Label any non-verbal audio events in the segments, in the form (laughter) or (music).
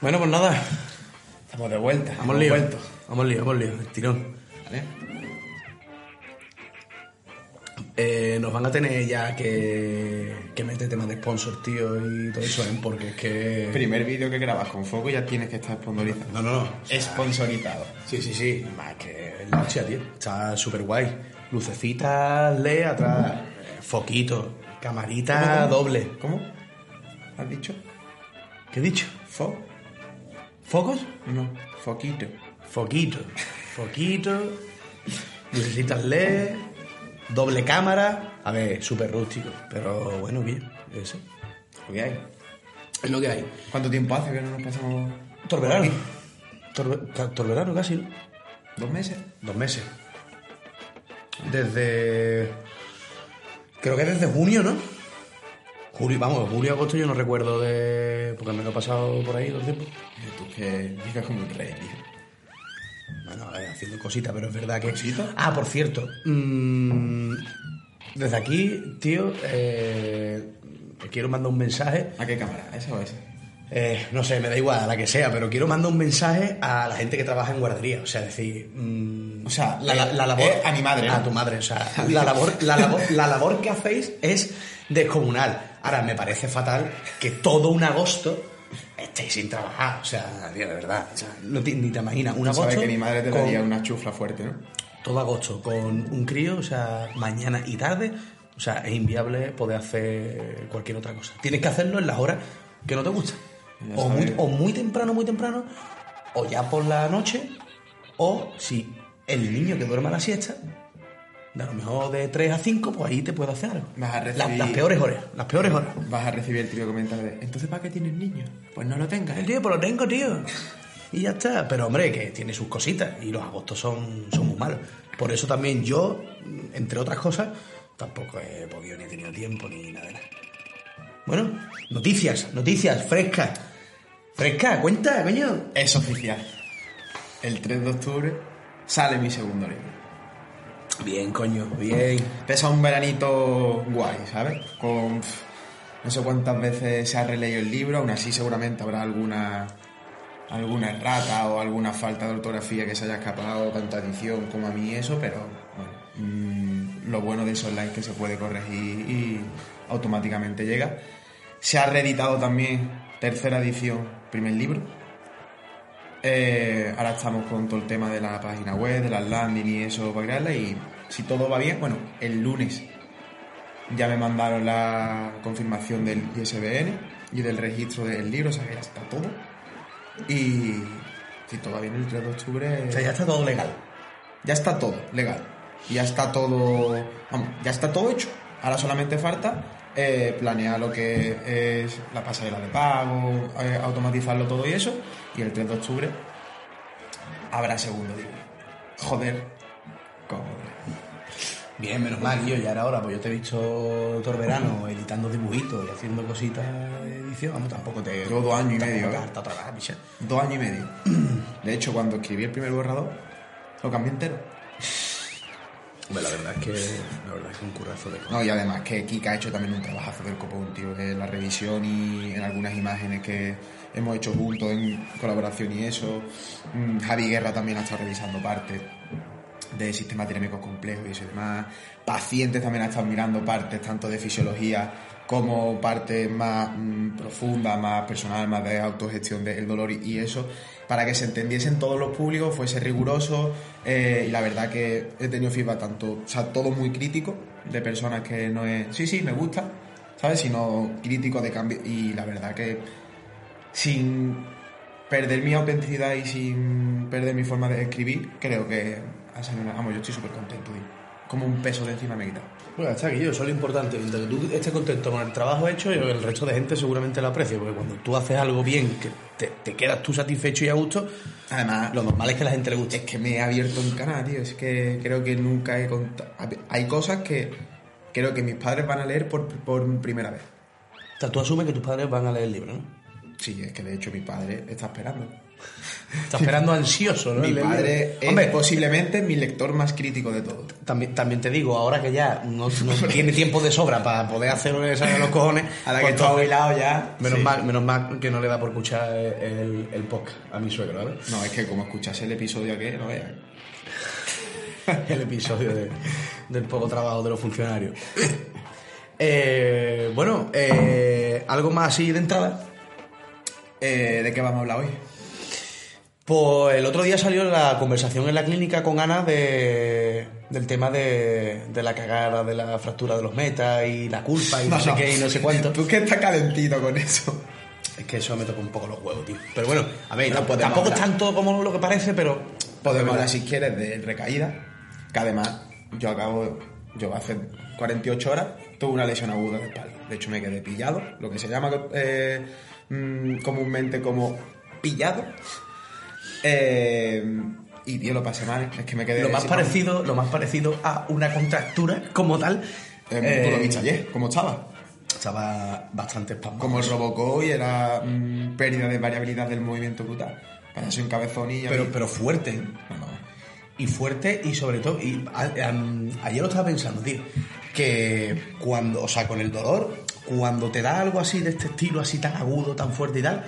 Bueno, pues nada. Estamos de vuelta. Hemos hemos lío. vuelto. Hemos lío, hemos lío. El tirón. ¿Vale? Eh, nos van a tener ya que, que meter temas de sponsor, tío, y todo eso, ¿eh? porque es que... Primer vídeo que grabas con foco ya tienes que estar sponsorizado. No, no, no. Sponsorizado. Sí, sí, sí. Más que la hostia, tío. Está súper guay. Lucecitas, LED atrás, eh, foquito, camarita ¿Cómo? doble. ¿Cómo? ¿Has dicho? ¿Qué he dicho? ¿Fo? ¿Focos? No, foquito. Foquito. Foquito. Lucecitas LED. Doble cámara. A ver, súper rústico. Pero bueno, bien. Eso. Lo que hay. Es lo que hay. ¿Cuánto tiempo hace que no nos pasamos? Torverano. Torbe- Torverano casi, ¿no? ¿Dos meses? Dos meses. Desde. Creo que desde junio, ¿no? Julio, vamos, julio, agosto yo no recuerdo de. Porque me lo he pasado por ahí todo el tiempo. Eh, Tú que vives como un rey, tío. Bueno, a ver, haciendo cositas, pero es verdad que. ¿Cositas? Ah, por cierto. mm, desde aquí, tío, eh, te quiero mandar un mensaje. ¿A qué cámara? ¿Esa o esa? Eh, no sé, me da igual, a la que sea, pero quiero mandar un mensaje a la gente que trabaja en guardería. O sea, decir. mm, O sea, la, la- la labor. eh, a mi madre, ¿no? A tu madre, o sea, (laughs) la labor, la, labor, la labor que hacéis es descomunal. Ahora, me parece fatal que todo un agosto estéis sin trabajar. O sea, tío, de verdad. o sea, no te- ni te imaginas. Un agosto. sabes que mi madre te con- daría una chufla fuerte, ¿no? todo agosto con un crío, o sea, mañana y tarde, o sea, es inviable poder hacer cualquier otra cosa. Tienes que hacerlo en las horas que no te gustan. O muy, o muy temprano, muy temprano, o ya por la noche, o si el niño que duerme a la siesta, de a lo mejor de 3 a 5, pues ahí te puede hacer algo. Vas a Las- recibir- las peores horas, las peores horas. Vas a recibir el típico comentario de ¿Entonces para qué tienes niños? Pues no lo tengas. El tío, pues lo tengo, tío. Y ya está. Pero hombre, que tiene sus cositas. Y los agostos son, son muy malos. Por eso también yo, entre otras cosas, tampoco he podido ni he tenido tiempo ni nada de nada. Bueno, noticias, noticias, frescas. Fresca, cuenta, coño. Es oficial. El 3 de octubre sale mi segundo libro. Bien, coño, bien. Pesa un veranito guay, ¿sabes? Con no sé cuántas veces se ha releído el libro, aún así seguramente habrá alguna alguna errata o alguna falta de ortografía que se haya escapado tanto a edición como a mí eso, pero bueno, mm, lo bueno de eso es que se puede corregir y automáticamente llega. Se ha reeditado también tercera edición, primer libro. Eh, ahora estamos con todo el tema de la página web, de las landing y eso para crearla y si todo va bien, bueno, el lunes ya me mandaron la confirmación del ISBN y del registro del libro, o sea que ya está todo. Y si todo va bien el 3 de octubre, O sea, ya está todo legal. ya está todo legal. Ya está todo, vamos, ya está todo hecho. Ahora solamente falta eh, planear lo que es la pasarela de pago, eh, automatizarlo todo y eso. Y el 3 de octubre habrá segundo libro. Joder, cómo. Bien, menos mal, yo ya era hora, pues yo te he visto todo el verano editando dibujitos y haciendo cositas de edición. Vamos, tampoco te. Llevo dos años y medio, ¿eh? harta otra vez, bicha. Dos años y medio. (clears throat) De hecho, cuando escribí el primer borrador, lo cambié entero. Hombre, la verdad es que. La verdad es que un currazo de cosas. No, y además que Kika ha hecho también un trabajazo del copón, tío, en la revisión y en algunas imágenes que hemos hecho juntos en colaboración y eso. Mm, Javi Guerra también ha estado revisando partes de sistemas dinámicos complejos y eso y demás. Pacientes también ha estado mirando partes tanto de fisiología como partes más mm, profundas, más personal, más de autogestión del dolor y, eso, para que se entendiesen todos los públicos, fuese riguroso eh, y la verdad que he tenido feedback tanto, o sea, todo muy crítico de personas que no es, sí, sí, me gusta, ¿sabes? Sino crítico de cambio y la verdad que sin perder mi autenticidad y sin perder mi forma de escribir, creo que ha salido una... Vamos, yo estoy súper contento, tío. Como un peso de encima me he quitado. Bueno, está aquí, yo, eso es lo importante. Mientras que tú estés contento con el trabajo hecho, el resto de gente seguramente lo aprecia, porque cuando tú haces algo bien, que te, te quedas tú satisfecho y a gusto, Además, lo normal es que a la gente le guste. es que me he abierto un canal, tío. Es que creo que nunca he contado... Hay cosas que creo que mis padres van a leer por, por primera vez. O sea, tú asumes que tus padres van a leer el libro, ¿no? Sí, es que de hecho mi padre está esperando. (laughs) Está esperando ansioso, ¿no? Mi padre es Hombre, posiblemente mi lector más crítico de todo. También, también te digo, ahora que ya no, no (laughs) tiene tiempo de sobra para poder hacer esa de los cojones, (laughs) Ahora pues que está jubilado ya. Menos, sí. mal, menos mal que no le da por escuchar el, el podcast a mi suegro, ¿vale? No, es que como escuchase el episodio aquel, no veas. el episodio de- del poco trabajo de los funcionarios. Eh, bueno, eh, algo más así de entrada. Eh, ¿De qué vamos a hablar hoy? Pues el otro día salió la conversación en la clínica con Ana de, del tema de, de la cagada, de la fractura de los metas y la culpa y no, sé (laughs) qué y no sé cuánto. Tú que estás calentito con eso. Es que eso me toca un poco los huevos, tío. Pero bueno, a ver, Bueno, tampoco, es tanto como lo que parece, pero... Podemos hablar si quieres de recaída, que además yo acabo, yo hace 48 horas tuve una lesión aguda de espalda. De hecho me quedé pillado, lo que se llama eh, mm, comúnmente como pillado. Eh, y tío, lo pasé mal, es que me quedé... Lo más parecido, lo más parecido a una contractura como tal. Eh, tú lo eh, viste ayer, ¿cómo estaba? Estaba bastante espasmado. Como el Robocop y era mm, pérdida de variabilidad del movimiento brutal. Para eso un cabezón y... Pero, pero fuerte. Y fuerte y sobre todo, y a- ayer lo estaba pensando, tío, que cuando, o sea, con el dolor, cuando te da algo así de este estilo, así tan agudo, tan fuerte y tal,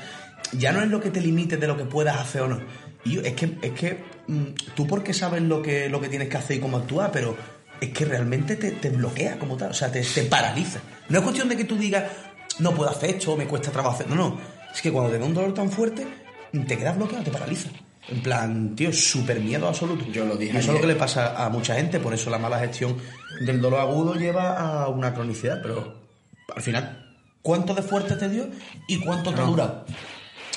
ya no es lo que te limite de lo que puedas hacer o no. Y yo- es que, es que mm, tú porque sabes lo que, lo que tienes que hacer y cómo actuar, pero es que realmente te, te bloquea como tal, o sea, te, te paraliza. No es cuestión de que tú digas, no puedo hacer esto, me cuesta trabajo hacer. No, no. Es que cuando te da un dolor tan fuerte, te quedas bloqueado, te paraliza. En plan, tío, súper miedo absoluto. Yo lo dije Y eso es lo que le pasa a mucha gente, por eso la mala gestión del dolor agudo lleva a una cronicidad, pero al final, ¿cuánto de fuerte te dio y cuánto te durado?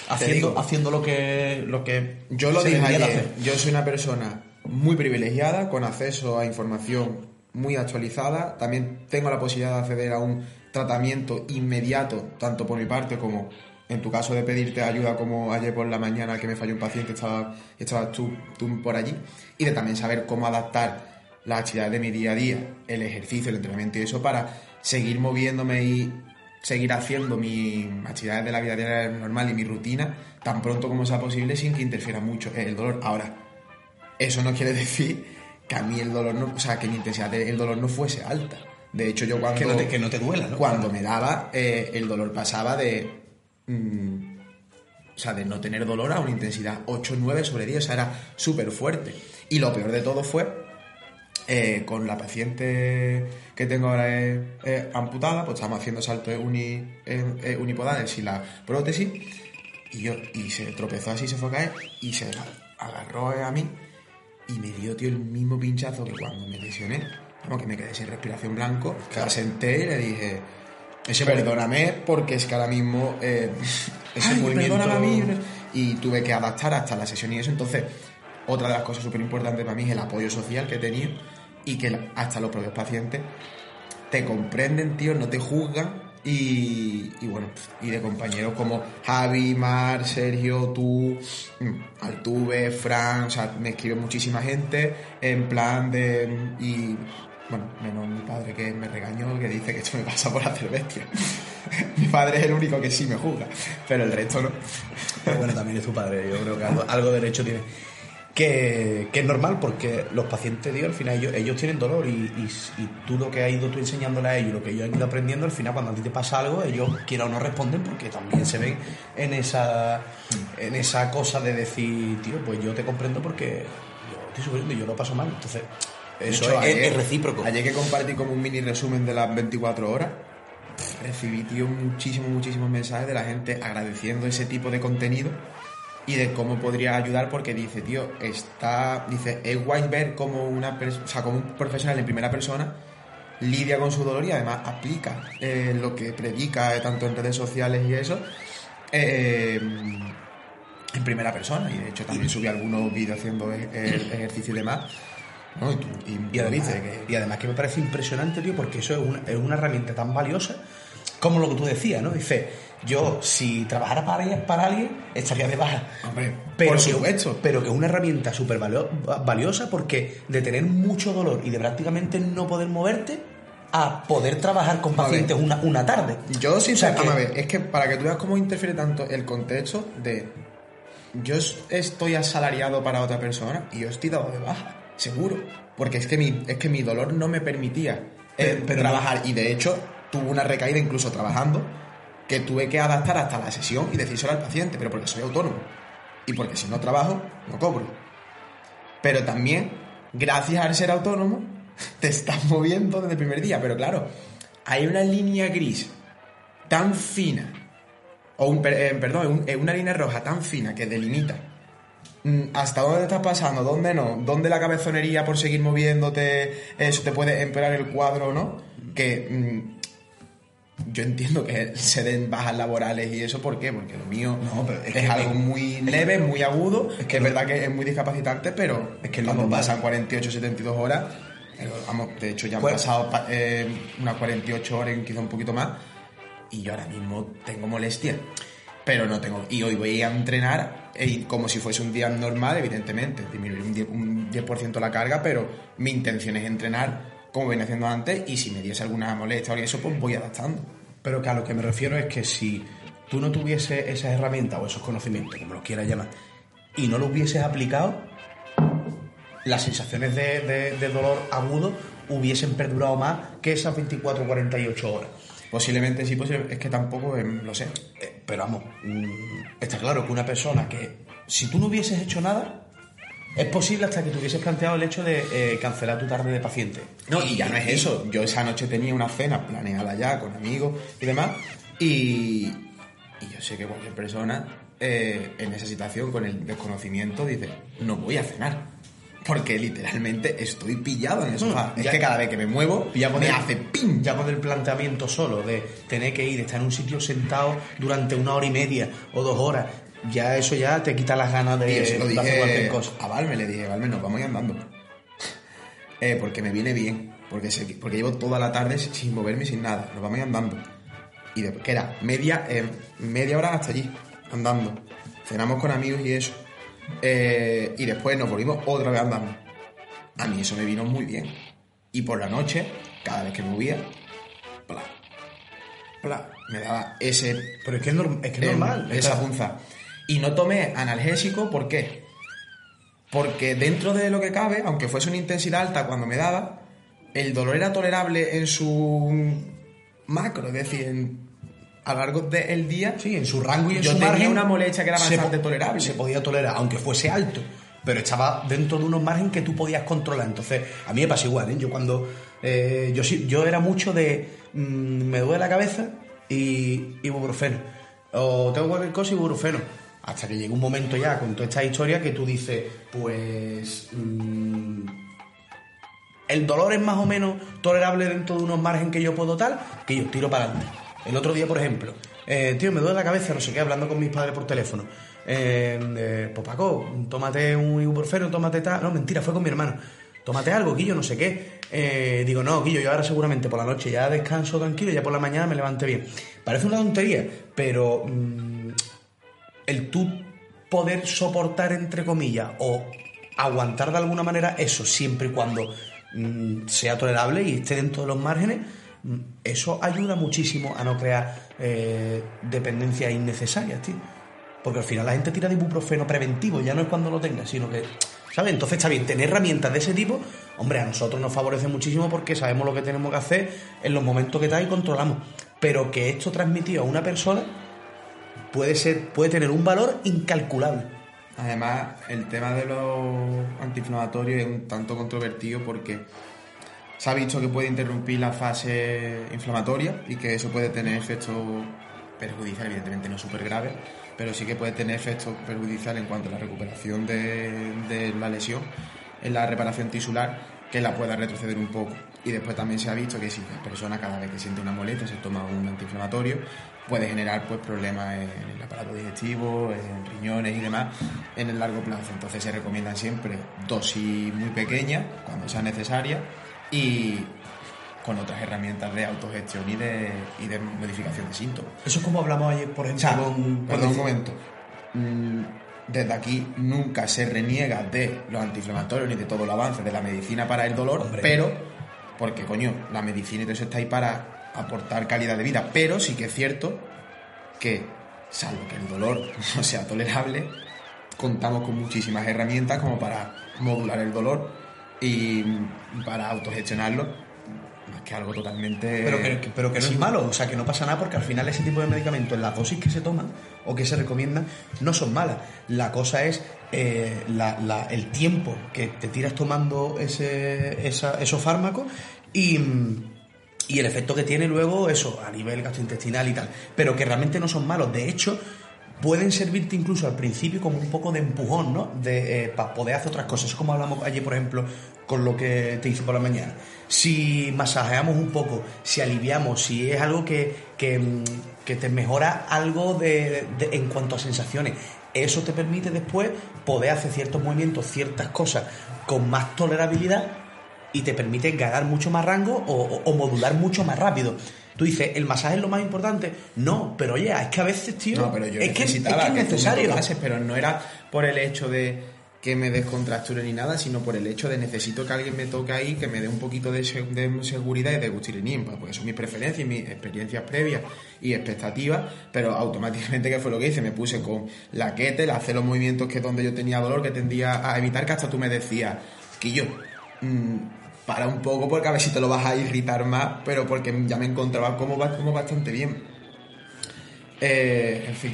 Haciendo, haciendo lo que lo que Yo lo dije ayer, hacer. yo soy una persona muy privilegiada, con acceso a información muy actualizada. También tengo la posibilidad de acceder a un tratamiento inmediato, tanto por mi parte como en tu caso de pedirte ayuda, como ayer por la mañana que me falló un paciente, estaba, estabas tú, tú por allí. Y de también saber cómo adaptar las actividades de mi día a día, el ejercicio, el entrenamiento y eso para seguir moviéndome y seguir haciendo mis actividades de la vida diaria normal y mi rutina tan pronto como sea posible sin que interfiera mucho el dolor. Ahora, eso no quiere (laughs) decir que a mí el dolor no, o sea, que mi intensidad del dolor no fuese alta. De hecho, yo cuando Que no te- que no te duela, ¿no? Cuando me daba, eh, el dolor pasaba de mm, o sea, de no tener dolor a una intensidad 8 9 sobre 10, o sea, era súper fuerte. Y lo peor de todo fue eh, con la paciente que tengo ahora eh, eh, amputada, pues estamos haciendo saltos uni, unipodales y la prótesis, y, yo, y se tropezó así, se fue a caer, y se agarró a mí, y me dio, tío, el mismo pinchazo que cuando me lesioné, como que me quedé sin respiración blanco, que la senté y le dije, perdóname, porque es que ahora mismo eh, (laughs) ese Ay, movimiento... perdóname a mí. Y tuve que adaptar hasta la sesión y eso, entonces otra de las cosas súper importantes para mí es el apoyo social que he tenido y que hasta los propios pacientes te comprenden, tío, no te juzgan y, bueno, y de compañeros como Javi, Mar, Sergio, tú, mm, Altuve, Fran, o sea, me escribe muchísima gente en plan de... y bueno, menos mi padre que me regañó, que dice que esto me pasa por hacer bestia. (laughs) mi padre es el único que sí me juzga, pero el resto no. Pero bueno, también es tu padre, yo creo que algo, algo de derecho tiene. Que, que es normal porque los pacientes, digo, al final ellos, ellos tienen dolor y, y, y tú lo que has ido tú enseñándole a ellos, lo que ellos han ido aprendiendo, al final cuando a ti te pasa algo, ellos quiera o no responden porque también se ven en esa, en esa cosa de decir, tío, pues yo te comprendo porque yo estoy sufriendo y yo lo paso mal. Entonces, eso hecho, es, ayer- es recíproco. Ayer que compartí como un mini resumen de las 24 horas, recibí, tío, muchísimos, muchísimos mensajes de la gente agradeciendo ese tipo de contenido y de cómo podría ayudar porque dice, tío, está, dice, es guay ver como una pers- o sea, como un profesional en primera persona lidia con su dolor y además aplica eh, lo que predica eh, tanto en redes sociales y eso eh, en primera persona y de hecho también subí algunos vídeos haciendo e- el ejercicio y demás ¿no? y, tú, y, además, que y además que me parece impresionante, tío, porque eso es una, es una herramienta tan valiosa como lo que tú decías, ¿no? Dice, yo si trabajara para, para alguien, estaría de baja. Hombre, pero por que- supuesto. pero que es una herramienta súper valio- valiosa porque de tener mucho dolor y de prácticamente no poder moverte, a poder trabajar con pacientes una, una tarde. Yo sí, O sea, vamos que- a ver, es que para que tú veas cómo interfiere tanto el contexto de yo es- estoy asalariado para otra persona y yo estoy dado de baja, seguro, porque es que mi, es que mi dolor no me permitía eh, Pero- trabajar y de hecho tuve una recaída incluso trabajando que tuve que adaptar hasta la sesión y decírselo al paciente, pero porque soy autónomo y porque si no trabajo no cobro. Pero también, gracias al ser autónomo, (laughs) te estás moviendo desde el primer día. Pero claro, hay una línea gris tan fina, o un, eh, perdón, un- eh, una línea roja tan fina que delimita mm, hasta dónde estás pasando, dónde no, dónde la cabezonería por seguir moviéndote, eso te puede empeorar el cuadro o no, que mm, yo entiendo que se den bajas laborales y eso, ¿por qué? Porque lo mío No, pero es es, que- algo muy leve, muy agudo, es que que es lo- verdad que es muy discapacitante, pero Es que lo cuando normal. pasan 48, 72 horas, eh, vamos, de hecho ya han Pues- pasado pa- eh, unas 48 horas, quizá un poquito más, y yo ahora mismo tengo molestia, pero no tengo. Y hoy voy a entrenar eh, como si fuese un día normal, evidentemente, disminuir un 10%, un 10 la carga, pero mi intención es entrenar como venía haciendo antes, y si me diese alguna molestia o eso, pues voy adaptando. Pero que a lo que me refiero es que si tú no tuvieses esas herramientas o esos conocimientos, como los quieras llamar, y no los hubieses aplicado, las sensaciones de, dolor agudo hubiesen perdurado más que esas 24 o 48 horas. Posiblemente sí, posible, es que tampoco eh, lo sé. Eh, Pero vamos, mm, está claro que una persona que, si tú no hubieses hecho nada, es posible hasta que te hubieses planteado el hecho de eh, cancelar tu tarde de paciente. No, y ya no es eso. Yo esa noche tenía una cena planeada ya con amigos y demás. Y, y yo sé que cualquier persona eh, en esa situación, con el desconocimiento, dice, no voy a cenar. Porque literalmente estoy pillado en el sofá. Mm, es que cada vez que me muevo, ya con me el- hace. Ya con el planteamiento solo de tener que ir, estar en un sitio sentado durante una hora y media o dos horas, ya eso ya te quita las ganas de, Y yo se lo de hacer dije cualquier cosa. a Valme, le dije, Valme, nos vamos a ir andando. Eh, porque me viene bien, porque, porque llevo toda la tarde sin, moverme, sin nada, nos vamos a ir andando. Y de, que era media, eh, media hora hasta allí, andando. Cenamos con amigos y eso. Eh, y después nos volvimos otra vez andando. A mí eso me vino muy bien. Y por la noche, cada vez que me movía, pla, pla, me daba ese Pero es que es, norm- es, que es eh, normal. esa punza. Y no tomé analgésico, ¿por qué? Porque dentro de lo que cabe, aunque fuese una intensidad alta cuando me daba, el dolor era tolerable en su macro, es decir, en- a lo largo del día. Sí, en su rango y en Yo su tenía margen. una molestia que era bastante tolerable. Se podía tolerar, aunque fuese alto. Pero estaba dentro de unos margen que tú podías controlar. Entonces, a mí me pasa igual, ¿eh? Yo cuando. eh, yo, sí, yo era mucho de. mm, me duele la cabeza y ibuprofeno. O tengo cualquier cosa ibuprofeno. Hasta que llega un momento ya con toda esta historia que tú dices, pues. mm, el dolor es más o menos tolerable dentro de unos margen que yo puedo tal, que yo tiro para adelante. El otro día, por ejemplo, eh, tío, me duele la cabeza, no sé qué, hablando con mis padres por teléfono. Eh, eh, pues Paco, tómate un ibuprofeno, tómate tal. No, mentira, fue con mi hermano. Tómate algo, Guillo, no sé qué. Eh, digo, no, Guillo, yo ahora seguramente por la noche ya descanso tranquilo, ya por la mañana me levante bien. Parece una tontería, pero mm, el tú poder soportar, entre comillas, o aguantar de alguna manera eso siempre y cuando mm, sea tolerable y esté dentro de los márgenes, mm, eso ayuda muchísimo a no crear eh, dependencias innecesarias, tío. Porque al final la gente tira de ibuprofeno preventivo, ya no es cuando lo tenga, sino que, ¿sabes? Entonces está bien, tener herramientas de ese tipo, hombre, a nosotros nos favorece muchísimo porque sabemos lo que tenemos que hacer en los momentos que está y controlamos. Pero que esto transmitido a una persona puede ser, puede tener un valor incalculable. Además, el tema de los antiinflamatorios es un tanto controvertido porque se ha visto que puede interrumpir la fase inflamatoria y que eso puede tener efectos perjudiciales, evidentemente no súper graves, pero sí que puede tener efectos perjudiciales en cuanto a la recuperación de, de la lesión, en la reparación tisular, que la pueda retroceder un poco. Y después también se ha visto que si la persona cada vez que siente una molestia se toma un antiinflamatorio, puede generar pues problemas en el aparato digestivo, en riñones y demás en el largo plazo. Entonces se recomiendan siempre dosis muy pequeñas cuando sea necesaria y con otras herramientas de autogestión y de, y de modificación de síntomas. Eso es como hablamos ayer, por O ejemplo, sea, con... perdón un momento. Mm, Desde aquí nunca se reniega de los antiinflamatorios ni de todo el avance de la medicina para el dolor, Hombre. pero porque coño, la medicina y todo eso está ahí para aportar calidad de vida, pero sí que es cierto que, salvo que el dolor no sea tolerable, contamos con muchísimas herramientas como para modular el dolor y para autogestionarlo más que algo totalmente Pero que, pero que no es malo, o sea, que no pasa nada porque al final ese tipo de medicamentos, las dosis que se toman o que se recomiendan, no son malas. La cosa es eh, la- la- el tiempo que te tiras tomando ese, esa- esos fármacos y, mm, y el efecto que tiene luego eso a nivel gastrointestinal y tal. Pero que realmente no son malos. De hecho, pueden servirte incluso al principio como un poco de empujón, ¿no? De, para poder hacer otras cosas. Como hablamos ayer, por ejemplo, con lo que te hice por la mañana. Si masajeamos un poco, si aliviamos, si es algo que, que, mm, que te mejora algo de- en cuanto a sensaciones, eso te permite después poder hacer ciertos movimientos, ciertas cosas con más tolerabilidad y te permite ganar mucho más rango o, o- o modular mucho más rápido. Tú dices, ¿el masaje es lo más importante? No, pero oye, es que a veces, tío, No, pero yo es, que, es que necesitaba es necesario. pero no era por el hecho de que me descontracture ni nada, sino por el hecho de necesito que alguien me toque ahí, que me dé un poquito de, de seguridad y de gustirinín, pues, porque son mis preferencias, mis experiencias previas y expectativas, pero automáticamente, que fue lo que hice? Me puse con la kettle, hacer los movimientos que donde yo tenía dolor, que tendía a evitar, que hasta tú me decías, que yo, para un poco, porque a ver si te lo vas a irritar más, pero porque ya me encontraba como, como bastante bien. Eh, en fin.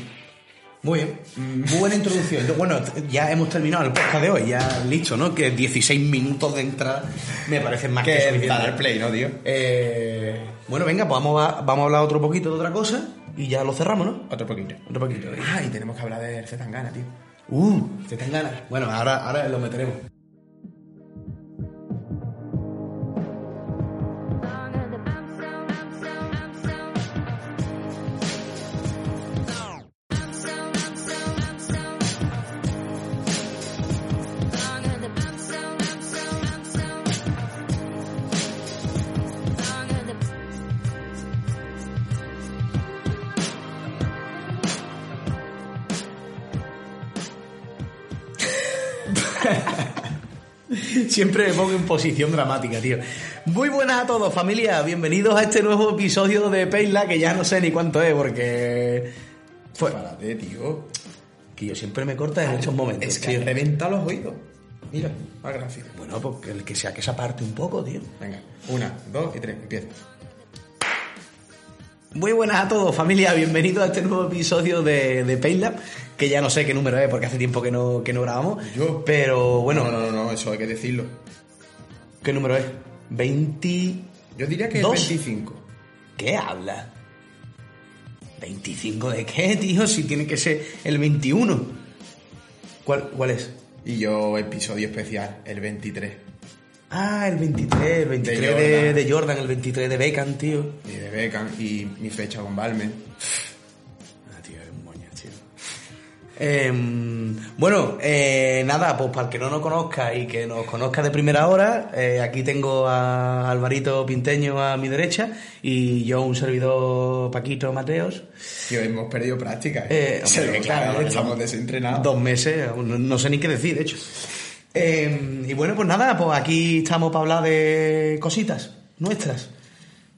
Muy bien, muy buena introducción. Bueno, ya hemos terminado el podcast de hoy, ya listo, ¿no? Que 16 minutos de entrada me parecen más que, Que suficiente. para dar play, ¿no, tío? Eh, bueno, venga, pues vamos a, vamos a hablar otro poquito de otra cosa y ya lo cerramos, ¿no? Otro poquito. Otro poquito. Ah, y tenemos que hablar de Zetangana, tío. Uh, ganas. Bueno, ahora, ahora lo meteremos. Siempre me pongo en posición dramática, tío. Muy buenas a todos, familia. Bienvenidos a este nuevo episodio de Peila, que ya no sé ni cuánto es, porque. Fue. Párate, tío. Que yo siempre me corta en estos momentos. Es que tío. reventa los oídos. Mira, más gráfico. Bueno, pues que el que sea que se aparte un poco, tío. Venga, una, dos y tres, empieza. Muy buenas a todos, familia. Bienvenidos a este nuevo episodio de, de Painlab, que ya no sé qué número es porque hace tiempo que no, que no grabamos. Yo. Pero bueno, No, no, no, no, eso hay que decirlo. ¿qué número es? 20. Yo diría que ¿Dos? es 25. ¿Qué habla? ¿25 de qué, tío? Si tiene que ser el 21. ¿Cuál, cuál es? Y yo, episodio especial, el 23. Ah, el 23, el 23 de, Jordan. de Jordan, el 23 de Beckham, tío. Y de Beckham y mi fecha con Balmen. Em, bueno, eh, nada, pues para el que no nos conozca y que nos conozca de primera hora, eh, aquí tengo a Alvarito Pinteño a mi derecha y yo un servidor Paquito Mateos. Tío, hemos perdido práctica. Eh, Se hombre, ve claro, estamos desentrenados. Dos meses, no, no sé ni qué decir, de hecho. Eh, y bueno, pues nada, pues aquí estamos para hablar de cositas nuestras.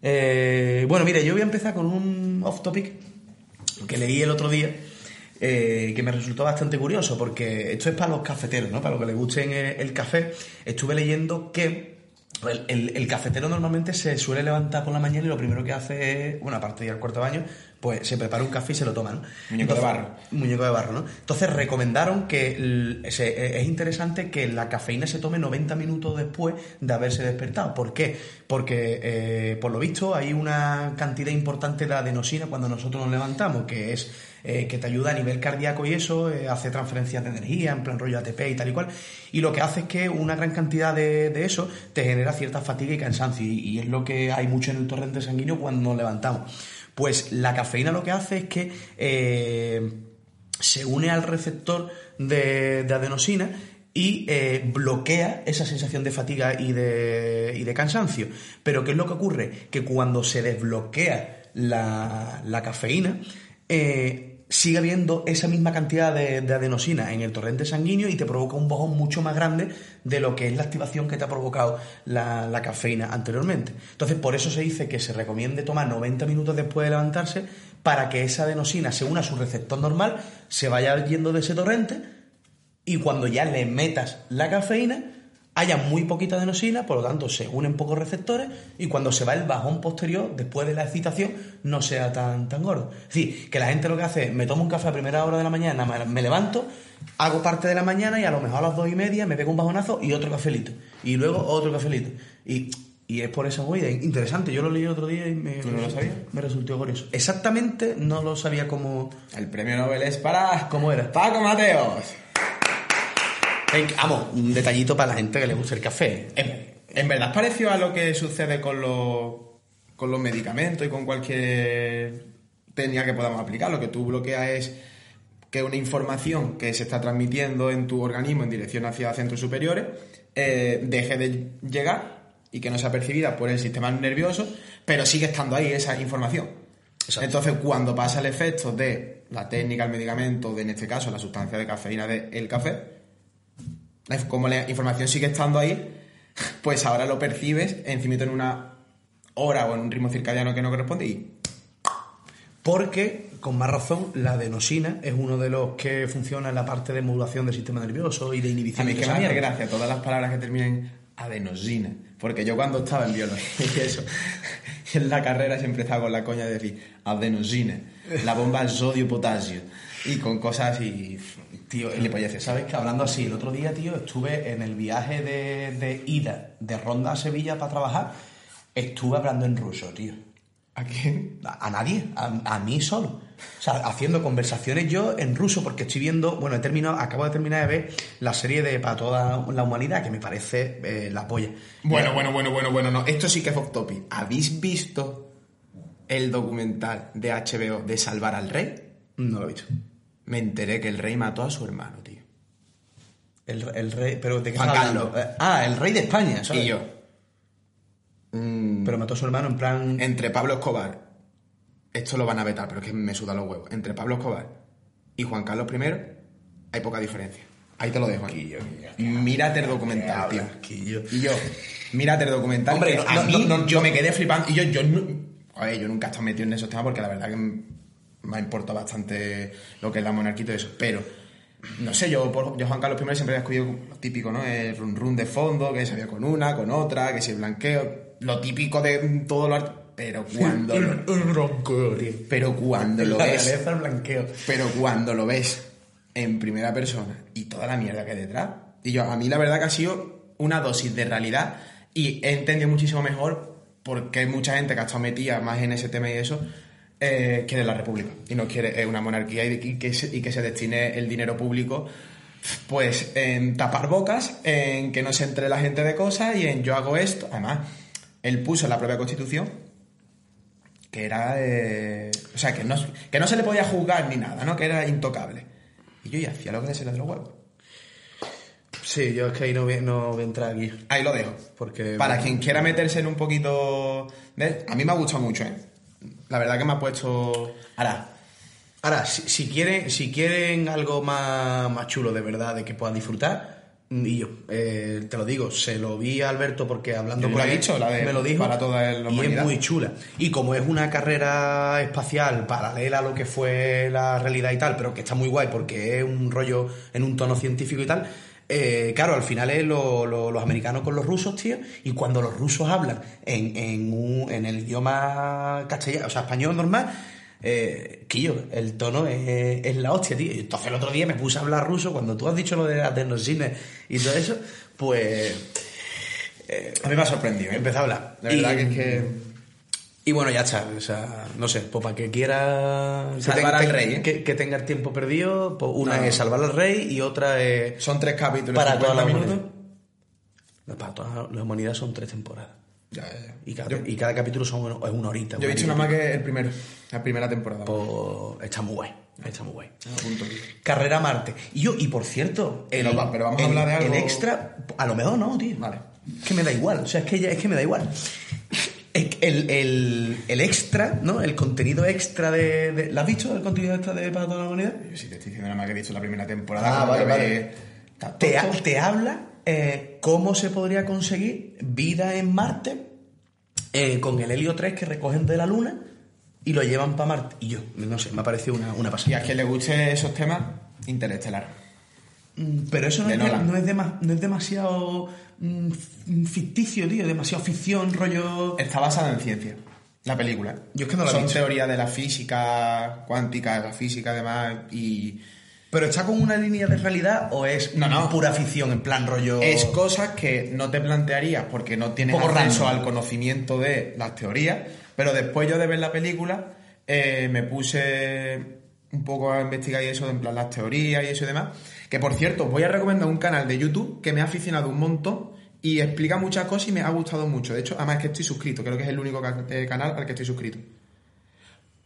Eh, bueno, mire, yo voy a empezar con un off topic que leí el otro día. Eh, que me resultó bastante curioso porque esto es para los cafeteros, ¿no? Para los que les gusten el, el café. Estuve leyendo que el, el- el cafetero normalmente se suele levantar por la mañana y lo primero que hace es, bueno, aparte de ir al cuarto de baño, pues se prepara un café y se lo toma, ¿no? Muñeco de barro. Muñeco de barro, ¿no? Entonces recomendaron que el- se- es interesante que la cafeína se tome 90 minutos después de haberse despertado. ¿Por qué? Porque, eh, por lo visto, hay una cantidad importante de adenosina cuando nosotros nos levantamos, que es eh, que te ayuda a nivel cardíaco y eso, eh, hace transferencias de energía, en plan rollo ATP y tal y cual. Y lo que hace es que una gran cantidad de, de eso te genera cierta fatiga y cansancio. Y, es lo que hay mucho en el torrente sanguíneo cuando nos levantamos. Pues la cafeína lo que hace es que eh, se une al receptor de, de adenosina y bloquea esa sensación de fatiga y de, y de cansancio. Pero ¿qué es lo que ocurre? Que cuando se desbloquea la, la cafeína, sigue habiendo esa misma cantidad de, de adenosina en el torrente sanguíneo y te provoca un bajón mucho más grande de lo que es la activación que te ha provocado la, la cafeína anteriormente. Entonces, por eso se dice que se recomiende tomar 90 minutos después de levantarse para que esa adenosina se una a su receptor normal, se vaya yendo de ese torrente y cuando ya le metas la cafeína, haya muy poquita adenosina, por lo tanto se unen pocos receptores y cuando se va el bajón posterior, después de la excitación, no sea tan, tan gordo. Es decir, que la gente lo que hace es, me tomo un café a primera hora de la mañana, me, levanto, hago parte de la mañana y a lo mejor a las dos y media me pego un bajonazo y otro cafelito. Y luego otro cafelito. Y, y es por esa movida. Interesante, yo lo leí el otro día y me, ¿Tú no lo sabías? me resultó curioso. Exactamente no lo sabía cómo... El premio Nobel es para... ¿Cómo era? Paco Mateos. Vamos, un detallito para la gente que le gusta el café. En, en verdad es parecido a lo que sucede con los, con los medicamentos y con cualquier técnica que podamos aplicar. Lo que tú bloqueas es que una información que se está transmitiendo en tu organismo en dirección hacia centros superiores eh, deje de llegar y que no sea percibida por el sistema nervioso, pero sigue estando ahí esa información. Exacto. Entonces, cuando pasa el efecto de la técnica, el medicamento, de en este caso la sustancia de cafeína del café, la- como la información sigue estando ahí, pues ahora lo percibes encima en una hora o en un ritmo circadiano que no corresponde y Porque, con más razón, la adenosina es uno de los que funciona en la parte de modulación del sistema nervioso y de a inhibición mí de es que me hace gracia todas las palabras que terminen adenosina, porque yo cuando estaba en biología (laughs) y eso, en la carrera siempre estaba con la coña de decir adenosina, la bomba al sodio-potasio y con cosas así, Tío, el- gilipolleces, ¿sabes que Hablando así, el otro día, tío, estuve en el viaje de, de ida de Ronda a Sevilla para trabajar, estuve hablando en ruso, tío. ¿A quién? A, a nadie, a, a mí solo. O sea, haciendo conversaciones yo en ruso, porque estoy viendo, bueno, he terminado, acabo de terminar de ver la serie de Para toda la humanidad, que me parece eh, la polla. Bueno, bueno, bueno, bueno, bueno, no. Esto sí que es off topic. ¿Habéis visto el documental de HBO de Salvar al Rey? No lo he visto. Me enteré que el rey mató a su hermano, tío. El, el rey, pero ¿de qué Juan Carlos. Eh, Ah, el rey de España, ¿sabes? Y yo. mm, Pero mató a su hermano en plan... entre Pablo Escobar, esto lo van a vetar, pero es que me suda los huevos. Entre Pablo Escobar y Juan Carlos I hay poca diferencia. Ahí te lo dejo. ahí. Quillo, Mírate el documental, tío. Y yo, mírate el documental. Hombre, no, a no, mí no, yo me quedé flipando. Y yo, yo, ver, yo nunca he estado metido en esos temas porque la verdad que me ha importado bastante lo que es la monarquía y todo eso. Pero, no sé, yo, por, yo Juan Carlos I siempre había escogido lo típico, ¿no? El run run de fondo, que se había con una, con otra, que si el blanqueo. Lo típico de todo lo art- Pero cuando lo, El blanqueo, tío. pero cuando lo La ves. el blanqueo. Pero cuando lo ves en primera persona y toda la mierda que hay detrás, y yo, a mí la verdad que ha sido una dosis de realidad y he entendido muchísimo mejor por qué mucha gente que ha estado metida más en ese tema y eso, eh, quiere la república y no quiere una monarquía y, y que se, y que se destine el dinero público pues en tapar bocas, en que no se entre la gente de cosas y en yo hago esto. Además, él puso en la propia constitución que era eh, o sea que no, que no se le podía juzgar ni nada no que era intocable y yo ya hacía lo que le salía de los huevos Sí, yo es que ahí no voy, no voy a entrar aquí. ahí lo dejo Porque... para quien quiera meterse en un poquito de a mí me ha gustado mucho ¿eh? La verdad que me ha puesto Ahora, ahora si, si quieren, si quieren algo más, más chulo de verdad, de que puedan disfrutar, mm, y yo eh, te lo digo, se lo vi a Alberto porque hablando ha él, dicho, la de me lo dijo para toda la y es muy chula. Y como es una carrera espacial paralela a lo que fue la realidad y tal, pero que está muy guay porque es un rollo en un tono científico y tal. Eh, claro, al final es lo- lo- los americanos con los rusos, tío, y cuando los rusos hablan en, en, un- en el idioma castellano, o sea, español normal, eh, Quillo, el tono es, la hostia, tío. Entonces el otro día me puse a hablar ruso cuando tú has dicho lo de las adenosines y todo eso, pues a mí me ha sorprendido ¿eh? empecé a hablar. la verdad que es que y bueno, ya está. O sea, no sé, pues para que quiera Salvar al rey, ¿eh? que, que tenga el tiempo perdido, pues una No. es salvar al rey y otra es son tres capítulos para 50 toda la humanidad. No, para toda la humanidad son tres temporadas. Ya, ya, ya. Y cada, yo, y cada capítulo son es una horita. yo he una horita nada más que el primero la primera temporada. Pues está muy guay. Está muy guay. A punto. Carrera Marte. Y yo, y por cierto, el, Pero va- pero vamos a hablar de algo- el extra, a lo mejor no, tío. Vale. Es que me da igual, o sea, es que, ya- es que me da igual. El, el- el- extra, ¿no? El contenido extra de, de- ¿Lo has visto el contenido extra de Para toda la humanidad? Yo sí te estoy diciendo nada más que he visto la primera temporada. Ah, vale, vale. Te, ha- te habla eh, cómo se podría conseguir vida en Marte eh, con el helio 3 que recogen de la Luna y lo llevan para Marte. Y yo, no sé, me ha parecido una, una Y pasada. a quien le guste esos temas, Interestelar. Mm, Pero eso no, De es, no, es dema- no es demasiado mm, ficticio, tío, demasiado ficción, rollo... Está basada en ciencia, la película. Yo es que no la Son teorías de la física cuántica, de la física además, y ¿Pero está con una línea de realidad o es No, no. pura ficción, en plan rollo... es cosas que no te plantearías porque no tienes acceso al conocimiento de las teorías, pero después yo de ver la película eh, me puse un poco a investigar y eso, en plan las teorías y eso y demás. Que por cierto, voy a recomendar un canal de YouTube que me ha aficionado un montón y explica muchas cosas y me ha gustado mucho. De hecho, además que estoy suscrito, creo que es el único eh, canal al que estoy suscrito.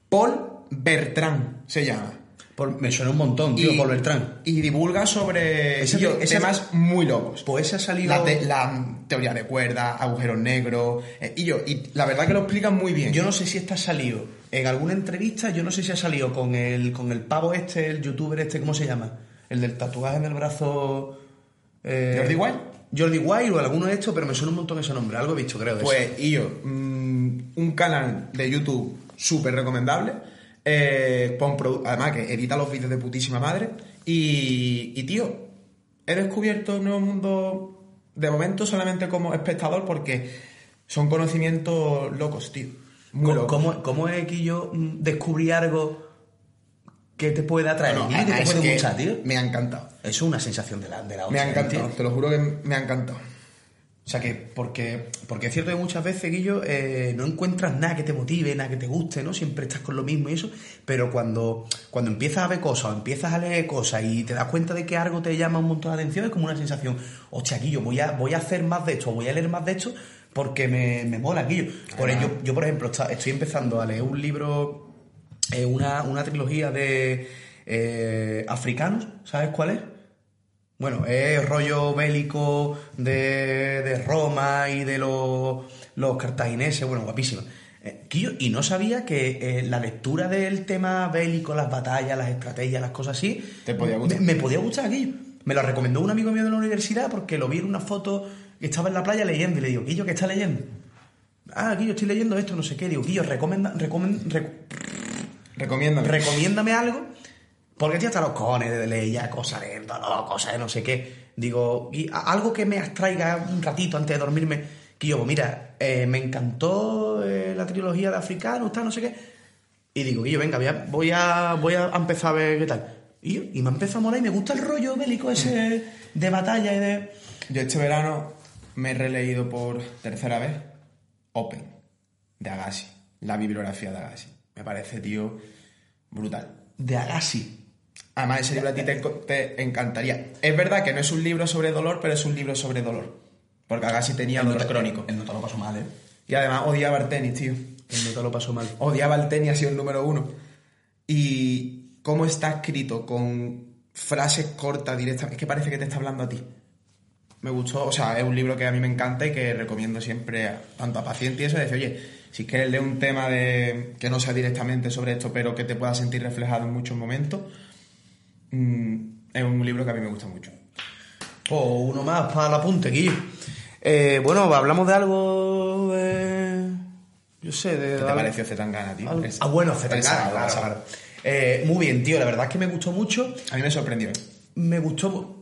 Paul Bertrand se llama. Por- me suena un montón, tío, Paul Beltrán. y divulga sobre Ese- tío, ese- temas muy locos. Pues ese ha salido... La, te- la teoría de cuerdas, agujeros negros. eh, y yo, y la verdad que lo explican muy bien. Yo no sé si está salido en alguna entrevista, yo no sé si ha salido con el, con el pavo este, el youtuber este, ¿cómo se llama? El del tatuaje en el brazo... eh, ¿Jordi Wild? Jordi Wild o alguno de estos, pero me suena un montón ese nombre, algo he visto, creo. de eso. Pues, y yo, un canal de YouTube súper recomendable. eh, además que edita los vídeos de putísima madre. Y, y, tío, he descubierto un nuevo mundo de momento solamente como espectador porque son conocimientos locos, tío. Muy ¿Cómo, locos. cómo, cómo es que yo mm, descubrí algo que te puede atraer No, no, y que te puede que gustar, tío? Me ha encantado. Es una sensación de la, de la Me ha encantado, te lo juro que me ha encantado. O sea que, porque, porque es cierto que muchas veces, Guillo, eh, no encuentras nada que te motive, nada que te guste, ¿no? Siempre estás con lo mismo y eso, pero cuando, cuando empiezas a ver cosas, o empiezas a leer cosas y te das cuenta de que algo te llama un montón de atención, es como una sensación, hostia, Guillo, voy a, voy a hacer más de esto, voy a leer más de esto, porque me, me mola, Guillo. Por ello, yo, por ejemplo, está- estoy empezando a leer un libro, eh, una, una trilogía de eh, africanos, ¿sabes cuál es? Bueno, es rollo bélico de, de Roma y de los, los cartagineses, bueno, guapísimo. Eh, y no sabía que eh, la lectura del tema bélico, las batallas, las estrategias, las cosas así, Te podía gustar. Me, me podía gustar aquello. Me lo recomendó un amigo mío de la universidad porque lo vi en una foto que estaba en la playa leyendo y le digo, Quillo, ¿qué está leyendo? Ah, Quillo, estoy leyendo esto, no sé qué. Digo, Quillo, recomenda, recomen- rec- Recomiéndame. algo, porque estoy hasta los cojones de leer ya cosas de dolor, cosas de no sé qué. Digo, algo que me abstraiga un ratito antes de dormirme. Que yo, pues mira, eh, me encantó eh, la trilogía de Africanos, tal, no sé qué. Y digo, y yo, venga, voy a, voy a, empezar a ver qué tal. Y, y me empezó a molar y me gusta el rollo bélico ese de batalla y de... Yo este verano me he releído por tercera vez Open, de Agassi, la bibliografía de Agassi. Me parece, tío, brutal. de Agassi. Además, ese libro a ti te, te encantaría. Es verdad que no es un libro sobre dolor, pero es un libro sobre dolor. Porque Agassi tenía dolor crónico. El nota lo pasó mal, ¿eh? Y además odiaba el tenis, tío. El nota lo pasó mal. Odiaba el tenis, ha sido el número uno. Y cómo está escrito con frases cortas, directas, es que parece que te está hablando a ti. Me gustó, o sea, es un libro que a mí me encanta y que recomiendo siempre a- tanto a pacientes y eso, de decir, oye, si quieres leer un tema de que no sea directamente sobre esto, pero que te pueda sentir reflejado en muchos momentos, mm, es un libro que a mí me gusta mucho. O uno más para el apunte, Guillo. Eh, bueno, hablamos de algo de... Yo sé, de... ¿Qué te pareció Zetangana, tío? Es- Ah, bueno, Zetangana, claro, claro. Eh, muy bien, tío, la verdad es que me gustó mucho. A mí me sorprendió. ¿eh? Me gustó...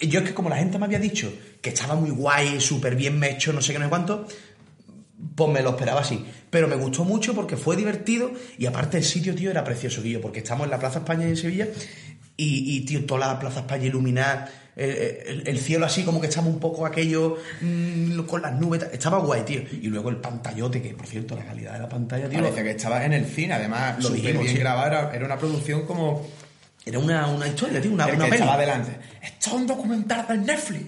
Yo es que como la gente me había dicho que estaba muy guay, súper bien hecho, no sé qué, no sé cuánto, pues me lo esperaba así. Pero me gustó mucho porque fue divertido y aparte el sitio, tío, era precioso, Guillo, porque estamos en la Plaza España en Sevilla y, y, tío, toda la Plaza España iluminada, eh, el, el cielo así como que estaba un poco aquello mm, con las nubes, estaba guay, tío. Y luego el pantallote, que por cierto, la calidad de la pantalla, tío, Parece que estaba en el cine, además, Lo dijimos, bien sí. grabada, era- era una producción como era una, una historia, tío, una, el una que peli. estaba delante. Esto es un documental del Netflix.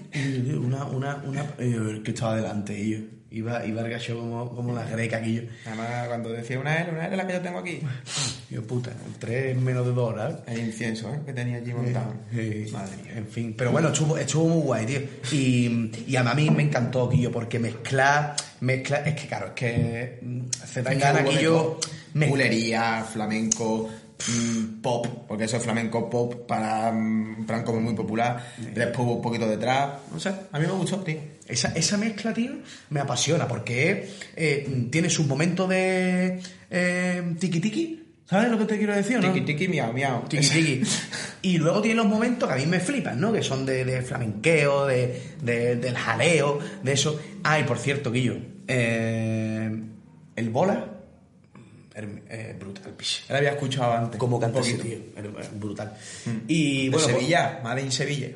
Una, una, una, eh, que estaba delante, tío. Iba, iba el gacho como, como la greca aquí yo. Además, cuando decía una L, una L la que yo tengo aquí. (laughs) Yo, puta, tres menos de dos horas. El incienso, ¿eh? Que tenía allí montado. Sí, Madre mía. En fin, pero bueno, estuvo, estuvo muy guay, tío. Y, y a mí me encantó, Guillo, porque mezclar, mezcla, es que claro, es que Zetangana, hubo de Guillo, Bulería, flamenco, mm, pop, porque eso es flamenco pop para mm, un plan como muy popular. Después hubo un poquito de trap. No sé, a mí me gustó, tío. Esa, esa mezcla, tío, me apasiona porque eh, tiene sus momentos de eh, tiki tiki. ¿Sabes lo que te quiero decir? no? Tiki tiki, miau, miau. Tiki tiki. (laughs) Y luego tiene los momentos que a mí me flipan, ¿no? Que son de, de flamenqueo, de, de- del jaleo, de eso. Ay, por cierto, Guillo. eh, el bola. Eh, brutal, pish. Él había escuchado antes. Como canta ese tío. Brutal. Y De bueno, pues, Sevilla, Made in Sevilla.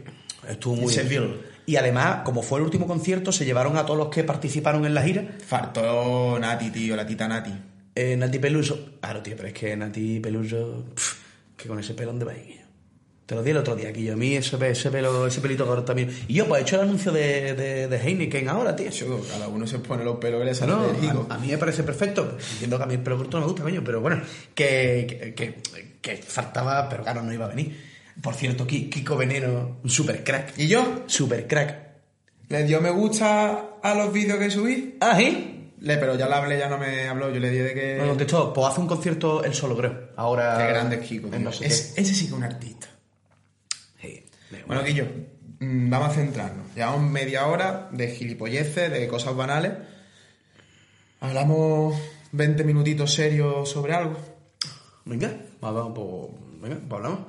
estuvo muy En bien. Y además, como fue el último concierto, se llevaron a todos los que participaron en la gira. Faltó Nati, tío, la tita Nati. Eh, Nati Peluso. Claro, tío, pero es que Nati Peluso. pff, que con ese pelo, ¿dónde va Guillo? Te lo di el otro día, Guillo. A mí ese, pe- ese pelo, ese pelito corto también. Y yo, pues he hecho el anuncio de, de, de Heineken ahora, tío. Yo, cada uno se pone los pelos que le sale No, a, a mí me parece perfecto. Entiendo que a mí el pelo corto no me gusta, coño, pero bueno, que, que, que- que faltaba, pero claro, no iba a venir. Por cierto, Ki- Kiko Veneno, un super crack. ¿Y yo? Super crack. ¿Le dio me gusta a los vídeos que subí? Ah, ¿sí? Le, pero ya le hablé, ya no me habló. Yo le di de que. Me contestó, pues hace un concierto él solo, creo. Ahora. Qué grande es Kiko. no sé Es- ese sí que es un artista. Bueno, Guillo, mm, vamos a centrarnos. Llevamos media hora de gilipolleces, de cosas banales. Hablamos 20 minutitos serios sobre algo. Venga, vamos, pues, venga, pues hablamos.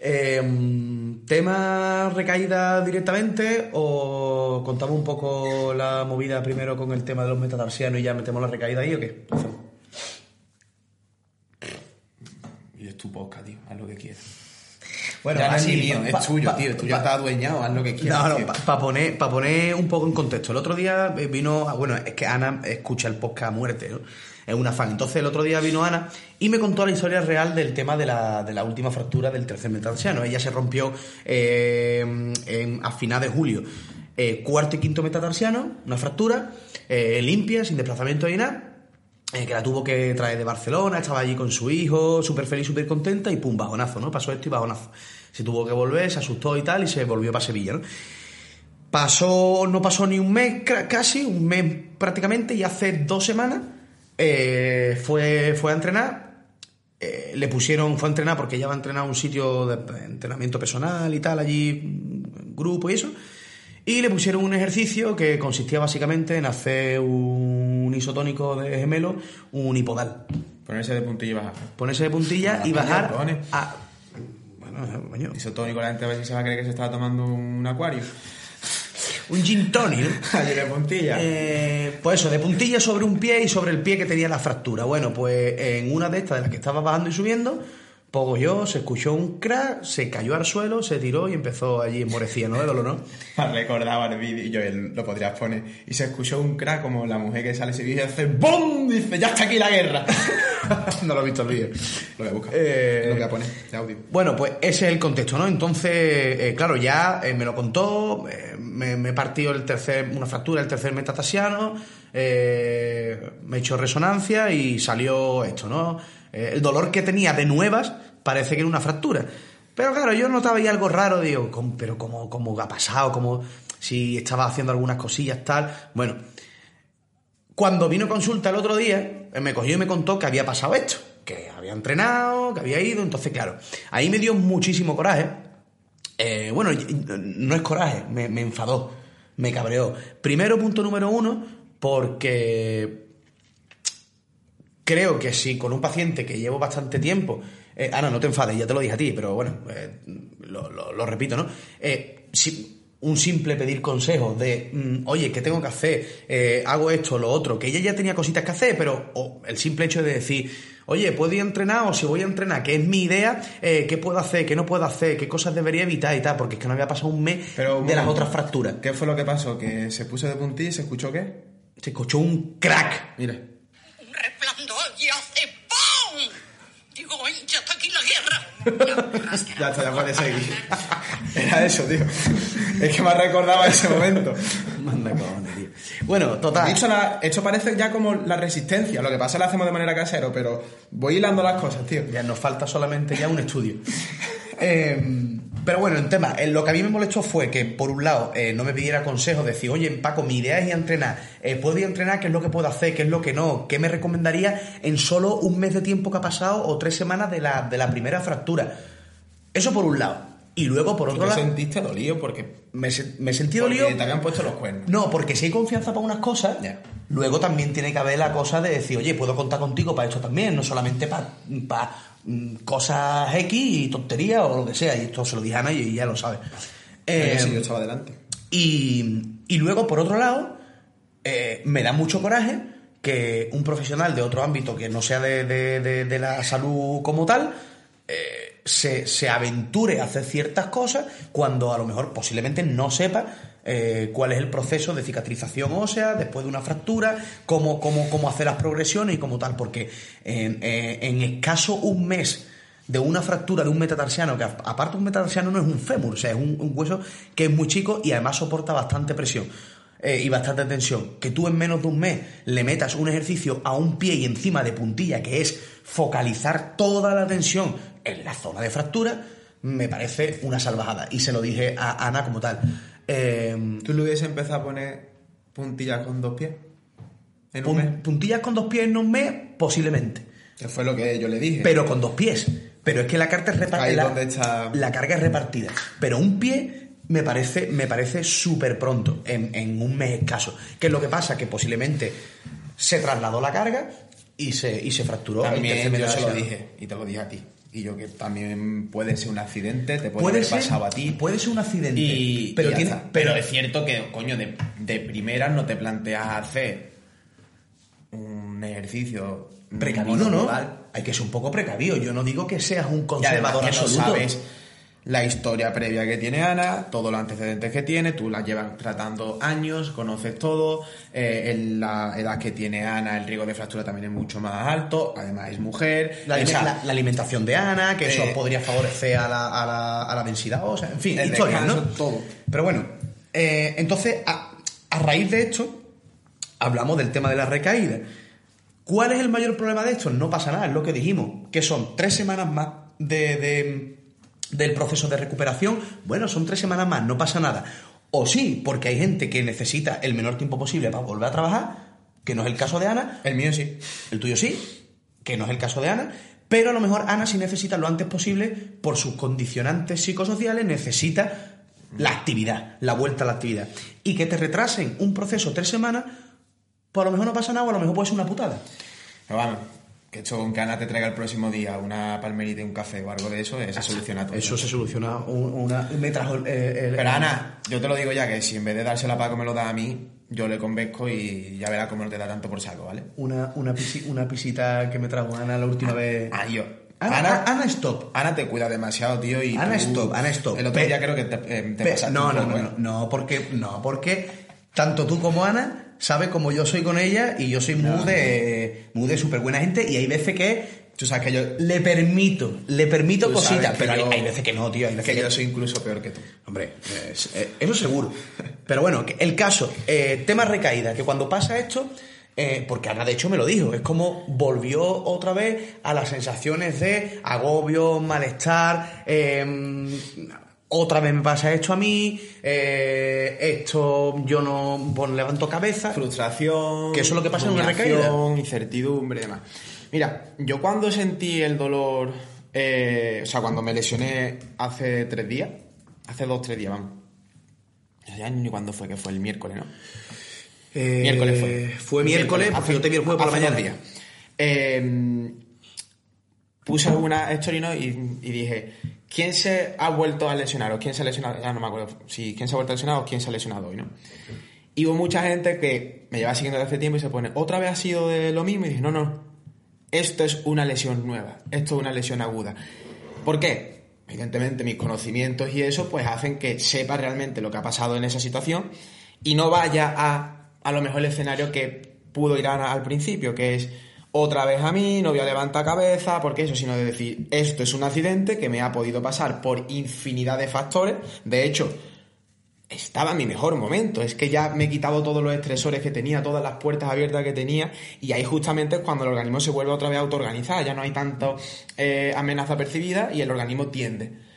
Eh, ¿Tema recaída directamente o contamos un poco la movida primero con el tema de los metatarsianos y ya metemos la recaída ahí o qué? Y es tu podcast, tío. Haz lo que quieras. Bueno, ya así, mío, es tuyo, tío. Tú ya estás adueñado, haz lo que quieras. No, no, para poner, pa poner un poco en contexto. El otro día eh, vino, ah, bueno, es que Ana escucha el podcast a muerte, ¿no? Es una fan. Entonces el otro día vino Ana y me contó la historia real del tema de la, de la última fractura del tercer metatarsiano. Ella se rompió eh, en- a final de julio. eh, cuarto y quinto metatarsiano, una fractura, eh, limpia, sin desplazamiento ni nada eh, que la tuvo que traer de Barcelona, estaba allí con su hijo, súper feliz, súper contenta, y pum, bajonazo, ¿no? Pasó esto y bajonazo. Se tuvo que volver, se asustó y tal, y se volvió para Sevilla, ¿no? Pasó, no pasó ni un mes casi, un mes prácticamente, y hace dos semanas eh, fue, fue a entrenar. eh, le pusieron, fue a entrenar porque ella va a entrenar a un sitio de entrenamiento personal y tal, allí, mm, grupo y eso. Y le pusieron un ejercicio que consistía básicamente en hacer un isotónico de gemelo, un hipodal. Ponerse de puntillo y bajar. Ponerse de puntilla Ah, y bajar a... Bueno, Isotónico, la gente a ver si se va a creer que se estaba tomando un acuario. (laughs) un gin tonic, ¿no? (laughs) De puntilla. Eh, pues eso, de puntilla sobre un pie y sobre el pie que tenía la fractura. Bueno, pues en una de estas de las que estaba bajando y subiendo, poco yo, se escuchó un crack, se cayó al suelo, se tiró y empezó allí morecía, ¿no? De dolor, ¿no? (laughs) Recordaba el vídeo y yo él, lo podrías poner. Y se escuchó un crack como la mujer que sale ese vídeo y hace ¡BOM! Dice, ya está aquí la guerra. (laughs) no lo he visto el vídeo. Lo voy a buscar. Eh, Lo voy a poner de audio. Bueno, pues ese es el contexto, ¿no? Entonces, eh, claro, ya eh, me lo contó, me, me partió el tercer, una fractura, el tercer metatasiano, eh, me echó resonancia y salió esto, ¿no? Eh, el dolor que tenía de nuevas parece que era una fractura. Pero claro, yo notaba ahí algo raro, digo, ¿cómo- pero ¿cómo, cómo ha pasado? como si estaba haciendo algunas cosillas, tal. Bueno, cuando vino consulta el otro día, eh, me cogió y me contó que había pasado esto, que había entrenado, que había ido, entonces claro, ahí me dio muchísimo coraje. Eh, bueno, no es coraje, me, me enfadó, me cabreó. Primero, punto número uno, porque creo que si con un paciente que llevo bastante tiempo, eh, Ana, no te enfades, ya te lo dije a ti, pero bueno, eh, lo, lo- lo repito, ¿no? Eh, si un simple pedir consejos de, mm, oye, ¿qué tengo que hacer? Eh, hago esto, lo otro, que ella ya tenía cositas que hacer, pero o el simple hecho de decir, oye, ¿puedo ir a entrenar? O si voy a entrenar, ¿qué es mi idea? Eh, ¿Qué puedo hacer? ¿Qué no puedo hacer? ¿Qué cosas debería evitar y tal? Porque es que no había pasado un mes Pero de las otras fracturas. ¿Qué fue lo que pasó? Que se puso de puntilla y se escuchó qué? Se escuchó un crack. Mira. Un resplandor y hace ¡pum! Digo, "Ay, ya está aquí la guerra. Ya está, ya puede seguir. Era eso, tío. Es que me ha recordado ese momento. Manda cojones, tío. Bueno, total. Dicho la- esto parece ya como la resistencia. Lo que pasa es que lo hacemos de manera casero, pero voy hilando las cosas, tío. Ya nos falta solamente ya un estudio. (laughs) Eh, pero bueno, en tema, eh, lo que a mí me molestó fue que, por un lado, eh, no me pidiera consejos, decir, oye, Paco, mi idea es ir a entrenar. Eh, ¿Puedo ir a entrenar? ¿Qué es lo que puedo hacer? ¿Qué es lo que no? ¿Qué me recomendaría en solo un mes de tiempo que ha pasado o tres semanas de la, de la primera fractura? Eso por un lado. Y luego, por ¿Tú otro te lado, sentiste dolido porque, me, me sentí porque dolido. te habían puesto los cuernos? No, porque si hay confianza para unas cosas, luego también tiene que haber la cosa de decir, oye, puedo contar contigo para esto también, no solamente para, para cosas X y tonterías o lo que sea. Y esto se lo dije a Ana y ya lo sabe. Eh, sí, yo estaba delante. y, y luego, por otro lado, eh, me da mucho coraje que un profesional de otro ámbito que no sea de, de- de- de la salud como tal eh, se, se aventure a hacer ciertas cosas cuando a lo mejor posiblemente no sepa eh, cuál es el proceso de cicatrización ósea después de una fractura, cómo, cómo, cómo hacer las progresiones y como tal, porque en, eh, en escaso un mes de una fractura de un metatarsiano, que aparte un metatarsiano no es un fémur, o sea, es un, un hueso que es muy chico y además soporta bastante presión eh, y bastante tensión. Que tú en menos de un mes le metas un ejercicio a un pie y encima de puntilla, que es focalizar toda la tensión en la zona de fractura, me parece una salvajada. Y se lo dije a Ana como tal. Eh, ¿Tú le hubieses empezado a poner puntillas con dos pies? En un mes. puntillas con dos pies en un mes, posiblemente. Que fue lo que yo le dije. pero con dos pies. Pero es que la carga es repartida. donde está- La carga es repartida. Pero un pie me parece, me parece súper pronto, en, en un mes escaso. ¿Qué es lo que pasa? Que posiblemente se trasladó la carga y se, y se fracturó. También tercer yo se lo dije y te lo dije a ti. Y yo que también puede ser un accidente, te puede, Puede haber ser, pasado a ti. puede ser un accidente. Y, pero, y ya tiene, está. pero es cierto que, coño, de, de primeras no te planteas hacer un ejercicio precavido, ¿no? Hay que ser un poco precavido. Yo no digo que seas un Y conservador que no sabes la historia previa que tiene Ana, todos los antecedentes que tiene, tú la llevas tratando años, conoces todo, eh, en la edad que tiene Ana el riesgo de fractura también es mucho más alto, además es mujer, La, o sea, la- la alimentación de Ana, que eso Eh, podría favorecer a la, a la- a la densidad ósea, en fin, el historias, ¿no? todo. Pero bueno, eh, entonces, a, a raíz de esto, hablamos del tema de la recaída. ¿Cuál es el mayor problema de esto? No pasa nada, es lo que dijimos, que son tres semanas más de, de- del proceso de recuperación. Bueno, son tres semanas más, no pasa nada. O sí, porque hay gente que necesita el menor tiempo posible para volver a trabajar, que no es el caso de Ana, el mío sí. el tuyo sí, que no es el caso de Ana, pero a lo mejor Ana sí necesita lo antes posible por sus condicionantes psicosociales, necesita la actividad, la vuelta a la actividad. Y que te retrasen un proceso tres semanas, pues a lo mejor no pasa nada o a lo mejor puede ser una putada. Pero vamos, que esto con que Ana te traiga el próximo día una palmerita y un café o algo de eso, se soluciona todo. Eso se soluciona un- una... Me trajo el- el- Pero Ana, yo te lo digo ya que si en vez de dársela a Paco me lo da a mí, yo le convenzco y ya verá cómo no te da tanto por saco, ¿vale? Una, una, pisi- una pisita que me trajo Ana la última vez. Ah, yo. Ana, Ana, Ana, stop. Ana te cuida demasiado, tío. Y Ana, tú- stop, Ana, stop. El otro Pe- día creo que te, eh, te pasaste no, no, ¿eh? no, no, porque, no, porque tanto tú como Ana sabes cómo yo soy con ella y yo soy muy de, muy de súper buena gente y hay veces que Tú sabes que yo, le permito, le permito cositas, pero hay, yo- hay veces que no, tío, hay veces que que, yo soy incluso peor que tú. Hombre, es- eh, eso seguro. Pero bueno, el caso, eh, tema recaída, que cuando pasa esto, eh, porque Ana de hecho me lo dijo, es como volvió otra vez a las sensaciones de agobio, malestar, otra vez me pasa esto a mí, eh, esto yo no pues, levanto cabeza. Frustración. Que eso es lo que pasa en una recaída. Incertidumbre y demás. Mira, yo cuando sentí el dolor, eh, o sea, cuando me lesioné hace tres días, hace dos, tres días, vamos. Ya ni cuándo fue, que fue el miércoles, ¿no? Eh, miércoles fue. Fue miércoles, porque yo te vi el jueves por la hace mañana. días. Eh, puse una story ¿no? y, y dije, ¿quién se ha vuelto a lesionar? ¿O quién se ha lesionado? Ya no me acuerdo. Si quién se ha vuelto a lesionar o quién se ha lesionado hoy, ¿no? Y hubo mucha gente que me lleva siguiendo desde hace tiempo y se pone, ¿otra vez ha sido de lo mismo? Y dije, no, no. Esto es una lesión nueva. Esto es una lesión aguda. ¿Por qué? Evidentemente mis conocimientos y eso pues hacen que sepa realmente lo que ha pasado en esa situación y no vaya a a lo mejor el escenario que pudo ir Ana al principio, que es otra vez a mí, no voy a levantar cabeza, porque eso, sino de decir, esto es un accidente que me ha podido pasar por infinidad de factores. De hecho, estaba en mi mejor momento. Es que ya me he quitado todos los estresores que tenía, todas las puertas abiertas que tenía, y ahí justamente es cuando el organismo se vuelve otra vez a autoorganizar. Ya no hay tanto eh, amenaza percibida y el organismo tiende.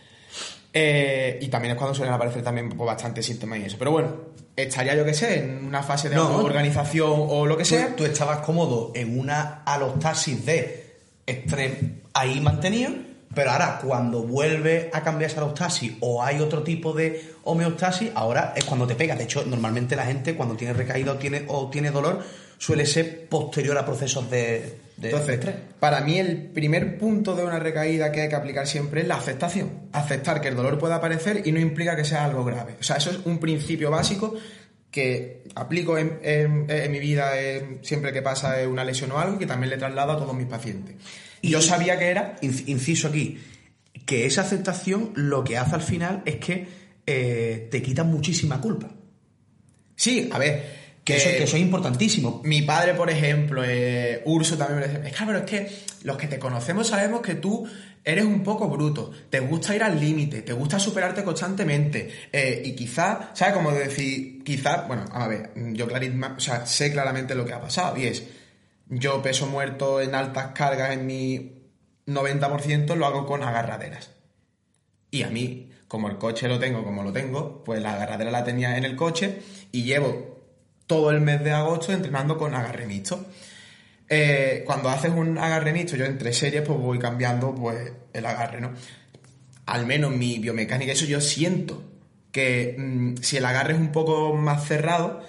Eh, y también es cuando suelen aparecer también pues, bastantes síntomas y eso. Pero bueno, estaría yo que sé, en una fase de No. organización o lo que Tú, sea. tú estabas cómodo en una alostasis de estrés ahí mantenido, pero ahora cuando vuelve a cambiar esa alostasis o hay otro tipo de homeostasis, ahora es cuando te pega. De hecho, normalmente la gente cuando tiene recaída o tiene, o tiene dolor suele ser posterior a procesos de, de Entonces, estrés. para mí el primer punto de una recaída que hay que aplicar siempre es la aceptación. Aceptar que el dolor pueda aparecer y no implica que sea algo grave. O sea, eso es un principio básico que aplico en, en- en mi vida eh, siempre que pasa una lesión o algo y que también le traslado a todos mis pacientes. Y yo sabía que era... Inc- Inciso aquí, que esa aceptación lo que hace al final es que eh, te quita muchísima culpa. Sí, a ver, Que, eso, que eso es importantísimo. Mi padre, por ejemplo, eh, Urso también me decía, es que, pero es que los que te conocemos sabemos que tú eres un poco bruto, te gusta ir al límite, te gusta superarte constantemente eh, y quizá, ¿sabes? Como decir, quizá, bueno, a ver, yo clarisma, o sea, sé claramente lo que ha pasado y es, yo peso muerto en altas cargas en mi 90% lo hago con agarraderas. Y a mí, como el coche lo tengo como lo tengo, pues la agarradera la tenía en el coche y llevo todo el mes de agosto entrenando con agarre mixto. Eh, cuando haces un agarre mixto, yo entre series pues voy cambiando pues el agarre, ¿no? Al menos mi biomecánica, eso yo siento que mm, si el agarre es un poco más cerrado,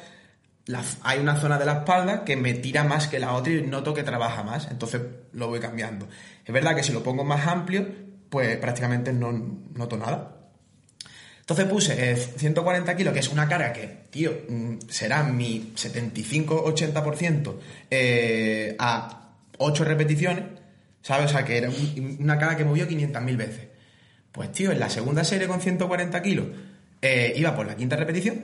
hay una zona de la espalda que me tira más que la otra y noto que trabaja más, entonces lo voy cambiando. Es verdad que si lo pongo más amplio, pues prácticamente no noto nada. Entonces puse eh, 140 kilos, que es una carga que, tío, mm, será mi 75-80% eh, a 8 repeticiones, ¿sabes? O sea, que era un- una carga que movió 500.000 veces. Pues, tío, en la segunda serie con 140 kilos, eh, iba por la quinta repetición,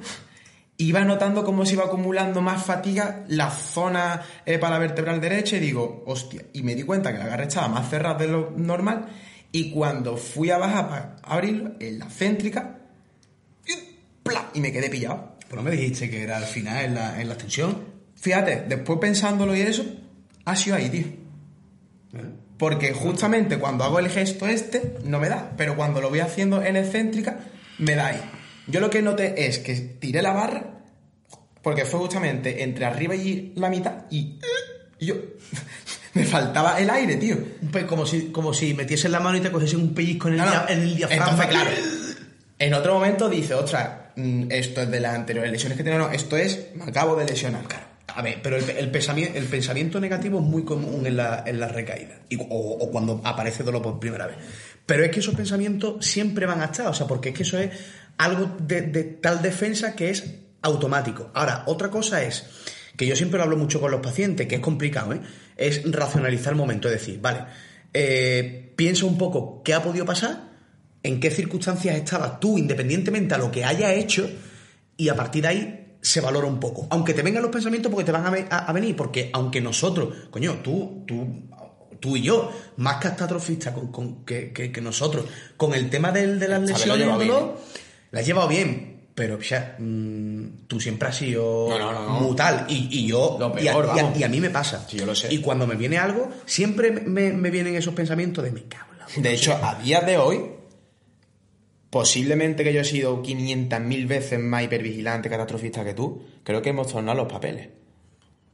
iba notando cómo se iba acumulando más fatiga la zona eh, para la vertebral derecha y digo, hostia, y me di cuenta que la agarre estaba más cerrada de lo normal y cuando fui a bajar para abrirlo, en la céntrica, y, me quedé pillado. Pero no me dijiste que era al final en la, en la extensión. Fíjate, después pensándolo y eso, ha sido ahí, tío. Porque justamente cuando hago el gesto este, no me da. Pero cuando lo voy haciendo en excéntrica, me da ahí. Yo lo que noté es que tiré la barra, porque fue justamente entre arriba y la mitad, y, y yo. (laughs) me faltaba el aire, tío. Pues como si, como si metieses la mano y te cogiese un pellizco en el, No, no. dia- en el diafragma. Entonces, claro. En otro momento dice, ostras, mm, esto es de las anteriores lesiones que tengo, no, esto es, me acabo de lesionar, claro. A ver, pero el, el pensamiento, el pensamiento negativo es muy común en la, en la recaída. Y- o, o cuando aparece dolor por primera vez. Pero es que esos pensamientos siempre van a estar. O sea, porque es que eso es algo de, de tal defensa que es automático. Ahora, otra cosa es, que yo siempre lo hablo mucho con los pacientes, que es complicado, ¿eh? Es racionalizar el momento. Es decir, vale, eh, piensa un poco qué ha podido pasar, en qué circunstancias estabas tú, independientemente a lo que haya hecho, y a partir de ahí se valora un poco. Aunque te vengan los pensamientos porque te van a, ve- a- a venir, porque aunque nosotros, coño, tú, tú, tú y yo, más catastrofistas con, con- que, que- que nosotros, con el tema del, de las Esta lesiones, dolor, la has llevado bien. Pero, ya, mm, tú siempre has sido No, no, no. Y, y yo, Lo y a- peor, y a, vamos. y a mí me pasa. Sí, yo lo sé. Y cuando me viene algo, siempre me, me vienen esos pensamientos de me cago en la puta". De hecho, a día de hoy, posiblemente que yo he sido 500.000 veces más hipervigilante, catastrofista que tú, creo que hemos tornado los papeles.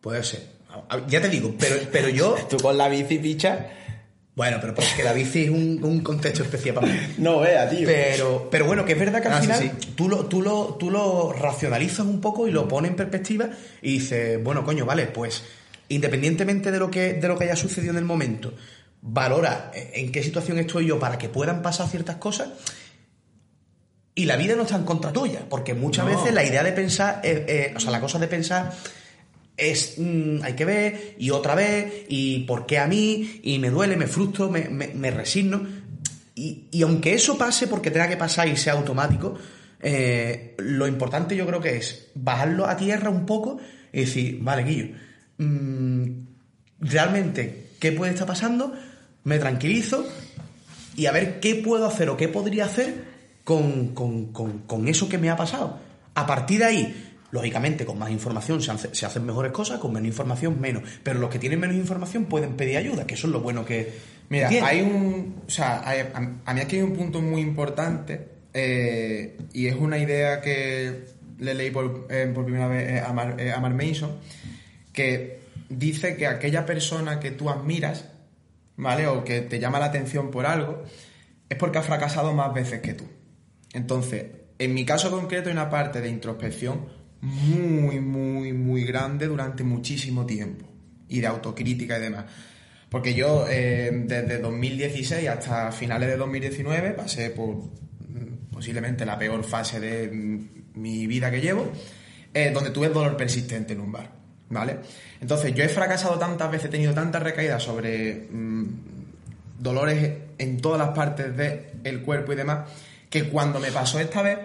Puede ser. Ya te digo, pero, pero yo. (laughs) Tú con la bici, picha, Bueno, pero porque la bici es un, un contexto especial para mí. (laughs) no vea, tío. Pero, pero bueno, que es verdad que al Ah, final sí. Tú, lo, tú, lo, tú lo racionalizas un poco y lo pones en perspectiva y dices, bueno, coño, vale, pues independientemente de lo que, de lo que haya sucedido en el momento, valora en qué situación estoy yo para que puedan pasar ciertas cosas. Y la vida no está en contra tuya, porque muchas No. veces la idea de pensar, eh, eh, o sea, la cosa de pensar es mm, hay que ver y otra vez y por qué a mí y me duele, me frustro, me, me- resigno. Y, y aunque eso pase porque tenga que pasar y sea automático eh, lo importante yo creo que es bajarlo a tierra un poco y decir vale Guillo mm, realmente qué puede estar pasando me tranquilizo y a ver qué puedo hacer o qué podría hacer con, con- con- con eso que me ha pasado. A partir de ahí, lógicamente, con más información se, hace- se hacen mejores cosas, con menos información menos. Pero los que tienen menos información pueden pedir ayuda, que eso es lo bueno que. Mira, tiene. hay un. O sea, hay- a, mí aquí hay un punto muy importante eh, y es una idea que le leí por, eh, por primera vez a, Mar, eh, a Mark Mason que dice que aquella persona que tú admiras, ¿vale? O que te llama la atención por algo, es porque ha fracasado más veces que tú. Entonces, en mi caso concreto hay una parte de introspección muy, muy, muy grande durante muchísimo tiempo. Y de autocrítica y demás. Porque yo, eh, desde 2016 hasta finales de 2019, pasé por mm, posiblemente la peor fase de mm, mi vida que llevo, eh, donde tuve dolor persistente lumbar. ¿Vale? Entonces, yo he fracasado tantas veces, he tenido tantas recaídas sobre mm, dolores en todas las partes del cuerpo y demás, que cuando me pasó esta vez,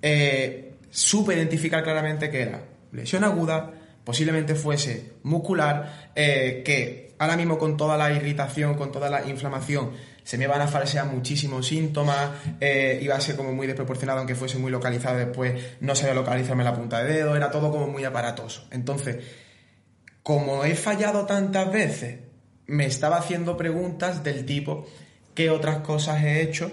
eh, supe identificar claramente que era lesión aguda, posiblemente fuese muscular, eh, que ahora mismo con toda la irritación, con toda la inflamación, se me van a falsear muchísimos síntomas, eh, iba a ser como muy desproporcionado, aunque fuese muy localizado después, no sabía localizarme la punta de dedo, era todo como muy aparatoso. Entonces, como he fallado tantas veces, me estaba haciendo preguntas del tipo, ¿qué otras cosas he hecho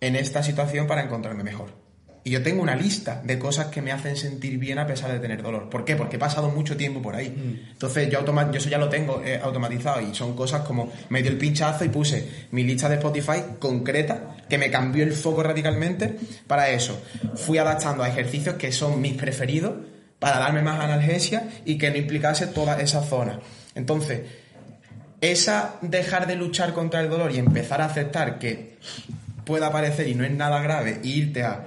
en esta situación para encontrarme mejor? Y yo tengo una lista de cosas que me hacen sentir bien a pesar de tener dolor. ¿Por qué? Porque he pasado mucho tiempo por ahí. Entonces yo, automa- yo eso ya lo tengo eh, automatizado y son cosas como me dio el pinchazo y puse mi lista de Spotify concreta que me cambió el foco radicalmente para eso. Fui adaptando a ejercicios que son mis preferidos para darme más analgesia y que no implicase toda esa zona. Entonces, esa dejar de luchar contra el dolor y empezar a aceptar que pueda aparecer y no es nada grave e irte a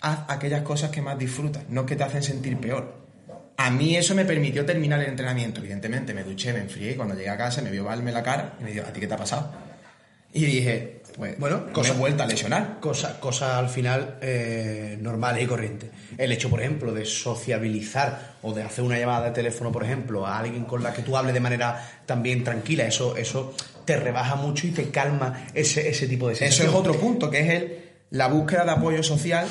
haz aquellas cosas que más disfrutas, no que te hacen sentir peor. A mí eso me permitió terminar el entrenamiento. Evidentemente, me duché, me enfrié y cuando llegué a casa me vio Valme la cara y me dijo, ¿a ti qué te ha pasado? Y dije, pues, Bueno, me cosa- he vuelto a lesionar. Cosas cosa al final eh, normales y corrientes. El hecho, por ejemplo, de sociabilizar o de hacer una llamada de teléfono, por ejemplo, a alguien con la que tú hables de manera también tranquila, eso, eso te rebaja mucho y te calma ese, ese tipo de Eso es otro punto, que es el, la búsqueda de apoyo social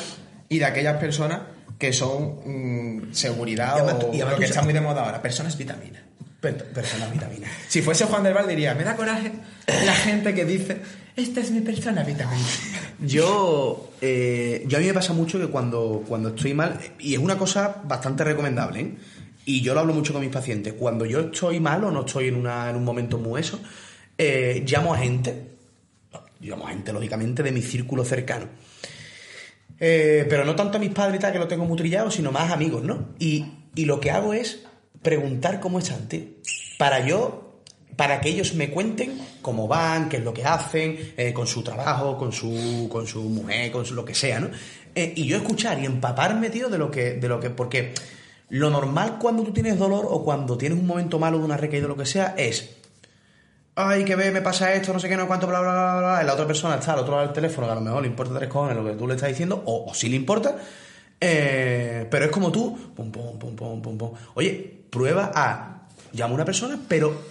y de aquellas personas que son mm, seguridad Y además o y lo que está muy de moda ahora, personas vitaminas. Per- Persona vitamina. (laughs) Si fuese Juan del Val diría, me da coraje la gente que dice, esta es mi persona vitamina. Yo, eh, yo a mí me pasa mucho que cuando, cuando estoy mal, y es una cosa bastante recomendable, ¿eh? y yo lo hablo mucho con mis pacientes, cuando yo estoy mal o no estoy en, una, en un momento muy eso, eh, llamo a gente, llamo a gente lógicamente de mi círculo cercano. Eh, pero no tanto a mis padres y tal, que lo tengo muy trillado, sino más amigos, ¿no? Y, y lo que hago es preguntar cómo están, tío. Para yo, para que ellos me cuenten cómo van, qué es lo que hacen, eh, con su trabajo, con su, con su mujer, con su, lo que sea, ¿no? Eh, y yo escuchar y empaparme, tío, de lo que, de lo que, porque lo normal cuando tú tienes dolor o cuando tienes un momento malo de una recaída o lo que sea es ay, que ve, me pasa esto, no sé qué, no cuánto, bla, bla, bla, bla. Y la otra persona está al otro lado del teléfono, que a lo mejor le importa tres cojones lo que tú le estás diciendo, o, o sí le importa, eh, pero es como tú, pum, pum, pum, pum, pum, pum. Oye, prueba a, llamo a una persona, pero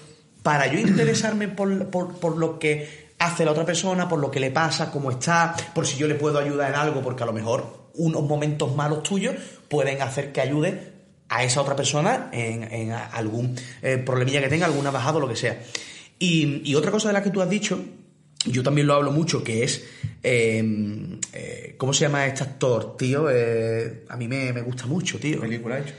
para yo interesarme por, por, por lo que hace la otra persona, por lo que le pasa, cómo está, por si yo le puedo ayudar en algo, porque a lo mejor unos momentos malos tuyos pueden hacer que ayude a esa otra persona en, en algún eh, problemilla que tenga, alguna bajada o lo que sea. Y, y otra cosa de la que tú has dicho, yo también lo hablo mucho, que es. eh, eh, ¿Cómo se llama este actor, tío? Eh, a mí me, me gusta mucho, tío. película hecho.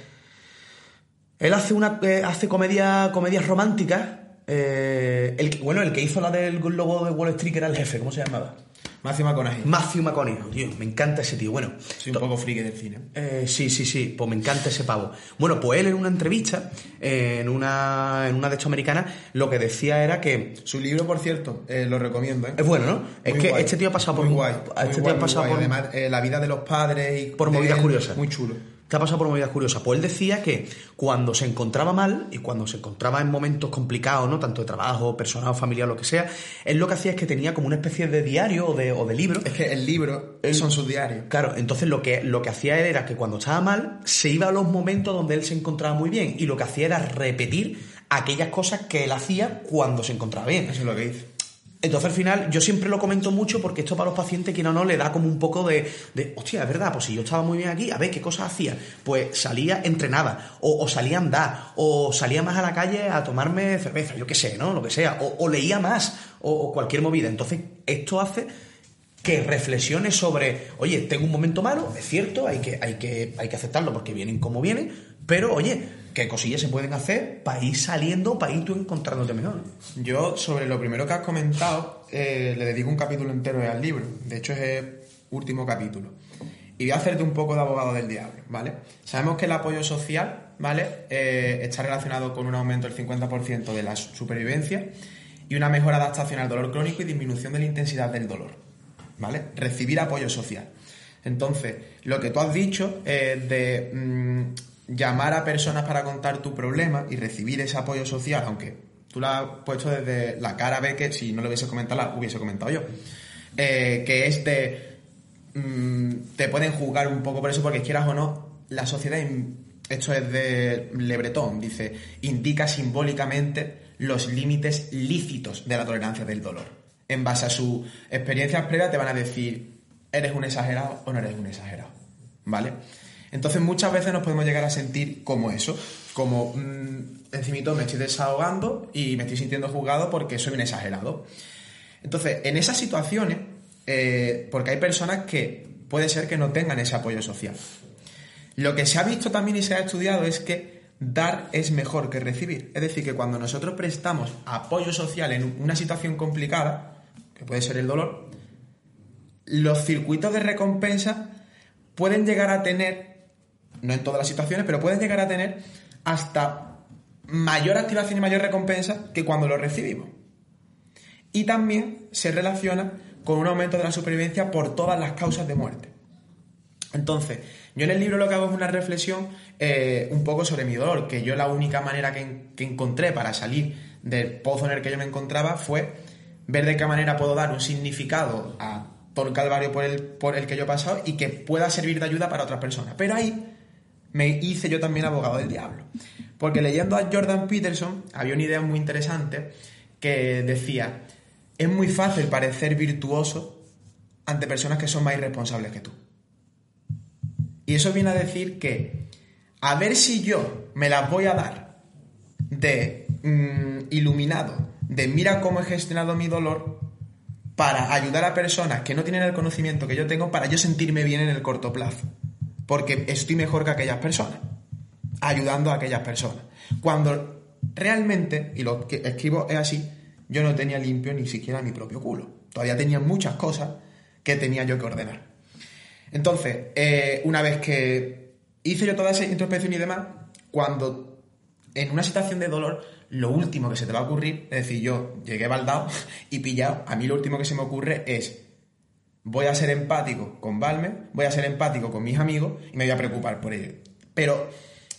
Él hace una eh, hace comedia, comedias románticas. eh, el, bueno, el que hizo la del logo de Wall Street, que era el jefe, ¿cómo se llamaba? Matthew McConaughey. Matthew McConaughey, tío. Me encanta ese tío. Bueno, Soy un poco friki del cine. eh, sí, sí, sí, pues me encanta ese pavo. Bueno, pues él en una entrevista, eh, en una, en una de estas americanas, lo que decía era que. Su libro, por cierto, eh, lo recomiendo. ¿eh? Es bueno, ¿no? Es Muy que guay. este tío ha pasado por. Muy guay. Este muy tío guay, ha pasado por. Además, la vida de los padres y Por movidas él, curiosas. Muy chulo. Te ha pasado por movidas curiosas. Pues él decía que cuando se encontraba mal y cuando se encontraba en momentos complicados, ¿no? Tanto de trabajo, personal, familiar, lo que sea, él lo que hacía es que tenía como una especie de diario o de, o de libro. Es que el libro son sus diarios. Claro, entonces lo que, lo que hacía él era que cuando estaba mal, se iba a los momentos donde él se encontraba muy bien. Y lo que hacía era repetir aquellas cosas que él hacía cuando se encontraba bien. Eso es lo que hice. Entonces al final yo siempre lo comento mucho porque esto para los pacientes que no no le da como un poco de, de hostia, es verdad, pues si yo estaba muy bien aquí, a ver qué cosas hacía. Pues salía entrenada, o, o salía a andar, o salía más a la calle a tomarme cerveza, yo qué sé, ¿no? Lo que sea, o, o leía más, o, o cualquier movida. Entonces esto hace que reflexione sobre, oye, tengo un momento malo, es cierto, hay que, hay que, hay que aceptarlo porque vienen como vienen, pero oye, qué cosillas se pueden hacer para ir saliendo, para ir tú encontrándote mejor. Yo, sobre lo primero que has comentado, eh, le dedico un capítulo entero al libro. De hecho, es el último capítulo. Y voy a hacerte un poco de abogado del diablo, ¿vale? Sabemos que el apoyo social, ¿vale? Eh, está relacionado con un aumento del 50% de la supervivencia y una mejor adaptación al dolor crónico y disminución de la intensidad del dolor, ¿vale? Recibir apoyo social. Entonces, lo que tú has dicho eh, de mm, llamar a personas para contar tu problema y recibir ese apoyo social, aunque tú lo has puesto desde la cara B que si no lo hubiese comentado, la hubiese comentado yo, eh, que es de mm, te pueden juzgar un poco por eso, porque quieras o no, la sociedad, esto es de Le Breton, dice, indica simbólicamente los límites lícitos de la tolerancia del dolor. En base a sus experiencias previas te van a decir, ¿eres un exagerado o no eres un exagerado? ¿Vale? Entonces muchas veces nos podemos llegar a sentir como eso, como mmm, encimito me estoy desahogando y me estoy sintiendo juzgado porque soy un exagerado. Entonces, en esas situaciones, eh, porque hay personas que puede ser que no tengan ese apoyo social. Lo que se ha visto también y se ha estudiado es que dar es mejor que recibir. Es decir, que cuando nosotros prestamos apoyo social en una situación complicada, que puede ser el dolor, los circuitos de recompensa pueden llegar a tener, no en todas las situaciones, pero pueden llegar a tener hasta mayor activación y mayor recompensa que cuando lo recibimos. Y también se relaciona con un aumento de la supervivencia por todas las causas de muerte. Entonces, yo en el libro lo que hago es una reflexión eh, un poco sobre mi dolor, que yo la única manera que, que, encontré para salir del pozo en el que yo me encontraba fue ver de qué manera puedo dar un significado a todo el calvario por el, por el que yo he pasado y que pueda servir de ayuda para otras personas. Pero ahí me hice yo también abogado del diablo. Porque leyendo a Jordan Peterson había una idea muy interesante que decía, es muy fácil parecer virtuoso ante personas que son más irresponsables que tú. Y eso viene a decir que a ver si yo me las voy a dar de mmm, iluminado, de mira cómo he gestionado mi dolor para ayudar a personas que no tienen el conocimiento que yo tengo para yo sentirme bien en el corto plazo. Porque estoy mejor que aquellas personas, ayudando a aquellas personas. Cuando realmente, y lo que escribo es así, yo no tenía limpio ni siquiera mi propio culo. Todavía tenía muchas cosas que tenía yo que ordenar. Entonces, eh, una vez que hice yo toda esa introspección y demás, cuando en una situación de dolor, lo último que se te va a ocurrir, es decir, yo llegué baldado (laughs) y pillado, a mí lo último que se me ocurre es, voy a ser empático con Balme, voy a ser empático con mis amigos y me voy a preocupar por ellos. Pero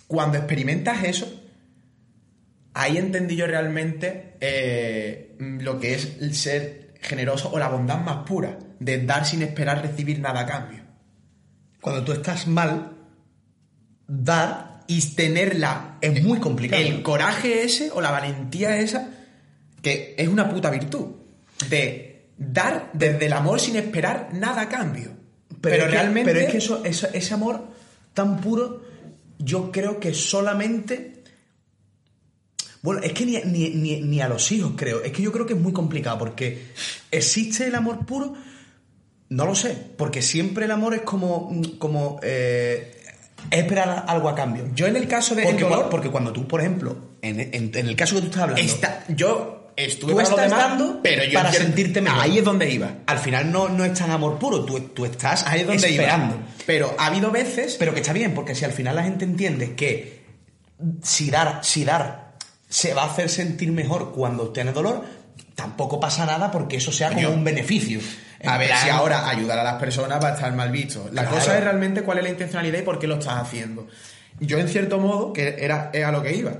cuando experimentas eso, ahí entendí yo realmente eh, lo que es el ser generoso o la bondad más pura, de dar sin esperar recibir nada a cambio. Cuando tú estás mal, dar y tenerla es muy complicado. El coraje ese o la valentía esa, que es una puta virtud, de dar desde el amor sin esperar nada a cambio. Pero, pero es realmente. Pero es que eso, eso, ese amor tan puro, yo creo que solamente bueno, es que ni, ni, ni, ni, a los hijos creo. Es que yo creo que es muy complicado porque existe el amor puro. No lo sé, porque siempre el amor es como. como eh, esperar algo a cambio. Yo en el caso de. Porque, dolor, porque cuando tú, por ejemplo, en, en, en, el caso que tú estás hablando. Está, yo estuve tú estás demás, dando pero yo para sentirte mejor. Ahí es donde iba. Al final no, no es tan amor puro, tú, tú estás ahí es donde esperando. Iba. Pero ha habido veces. Pero que está bien, porque si al final la gente entiende que si dar, si dar se va a hacer sentir mejor cuando tiene dolor, tampoco pasa nada porque eso sea como un beneficio. A ver si ahora ayudar a las personas va a estar mal visto. La Claro. cosa es realmente cuál es la intencionalidad y por qué lo estás haciendo. Yo, en cierto modo, que era, era a lo que iba,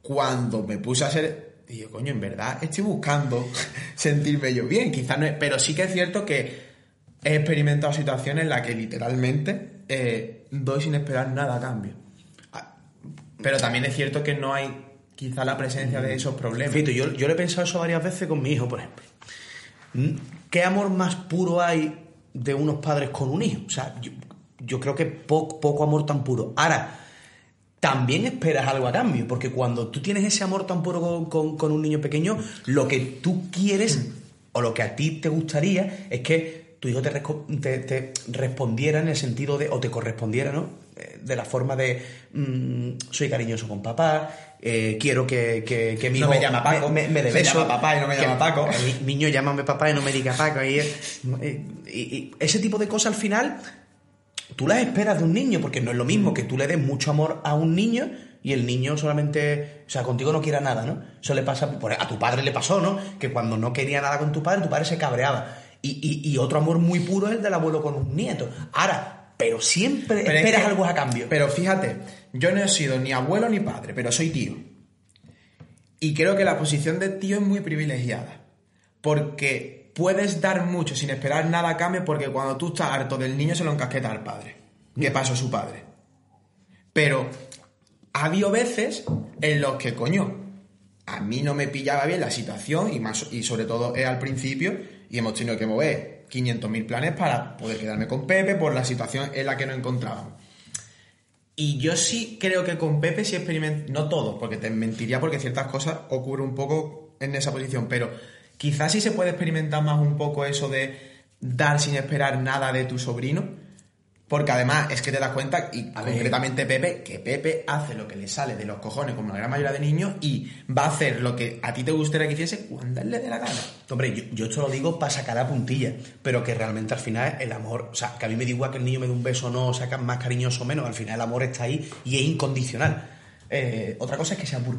cuando me puse a hacer. Digo, coño, en verdad estoy buscando (laughs) sentirme yo bien. Quizás no es, pero sí que es cierto que he experimentado situaciones en las que literalmente eh, doy sin esperar nada a cambio. Ah, Pero también es cierto que no hay quizá la presencia de esos problemas. Fito, yo, yo le he pensado eso varias veces con mi hijo, por ejemplo. Mm, ¿Qué amor más puro hay de unos padres con un hijo? O sea, yo, yo creo que poco, poco amor tan puro. Ahora, también esperas algo a cambio, porque cuando tú tienes ese amor tan puro con, con- con un niño pequeño, lo que tú quieres o lo que a ti te gustaría es que tu hijo te, te- te respondiera en el sentido de, o te correspondiera, ¿no? Eh, De la forma de, mm, soy cariñoso con papá, eh, quiero que, que, que mi No hijo me llama Paco, me, me beso, llama papá y no me llama Paco. Mi- Niño, llámame papá y no me diga Paco. Y, y- y ese tipo de cosas al final tú las esperas de un niño, porque no es lo mismo que tú le des mucho amor a un niño y el niño solamente, o sea, contigo no quiera nada, ¿no? Eso le pasa, por- a tu padre le pasó, ¿no? Que cuando no quería nada con tu padre, tu padre se cabreaba. Y, y- y otro amor muy puro es el del abuelo con un nieto. Ahora, pero siempre Pero es esperas que- algo a cambio. Pero fíjate, yo no he sido ni abuelo ni padre, pero soy tío. Y creo que la posición de tío es muy privilegiada. Porque puedes dar mucho sin esperar nada a cambio, porque cuando tú estás harto del niño se lo encasqueta al padre. ¿Qué pasó su padre? Pero ha habido veces en los que, coño, a mí no me pillaba bien la situación y, más, y sobre todo es al principio y hemos tenido que mover 500.000 planes para poder quedarme con Pepe por la situación en la que nos encontrábamos. Y yo sí creo que con Pepe sí experimenté, no todo, porque te mentiría porque ciertas cosas ocurren un poco en esa posición, pero quizás sí se puede experimentar más un poco eso de dar sin esperar nada de tu sobrino, porque además es que te das cuenta, y A ver. concretamente Pepe, que Pepe hace lo que le sale de los cojones como la gran mayoría de niños y va a hacer lo que a ti te gustaría que hiciese cuando él le dé la gana. Hombre, yo, yo esto lo digo para sacar la puntilla, pero que realmente al final el amor, o sea, que a mí me da igual que el niño me dé un beso o no, o más cariñoso o menos, al final el amor está ahí y es incondicional. Eh, otra cosa es que sea puro,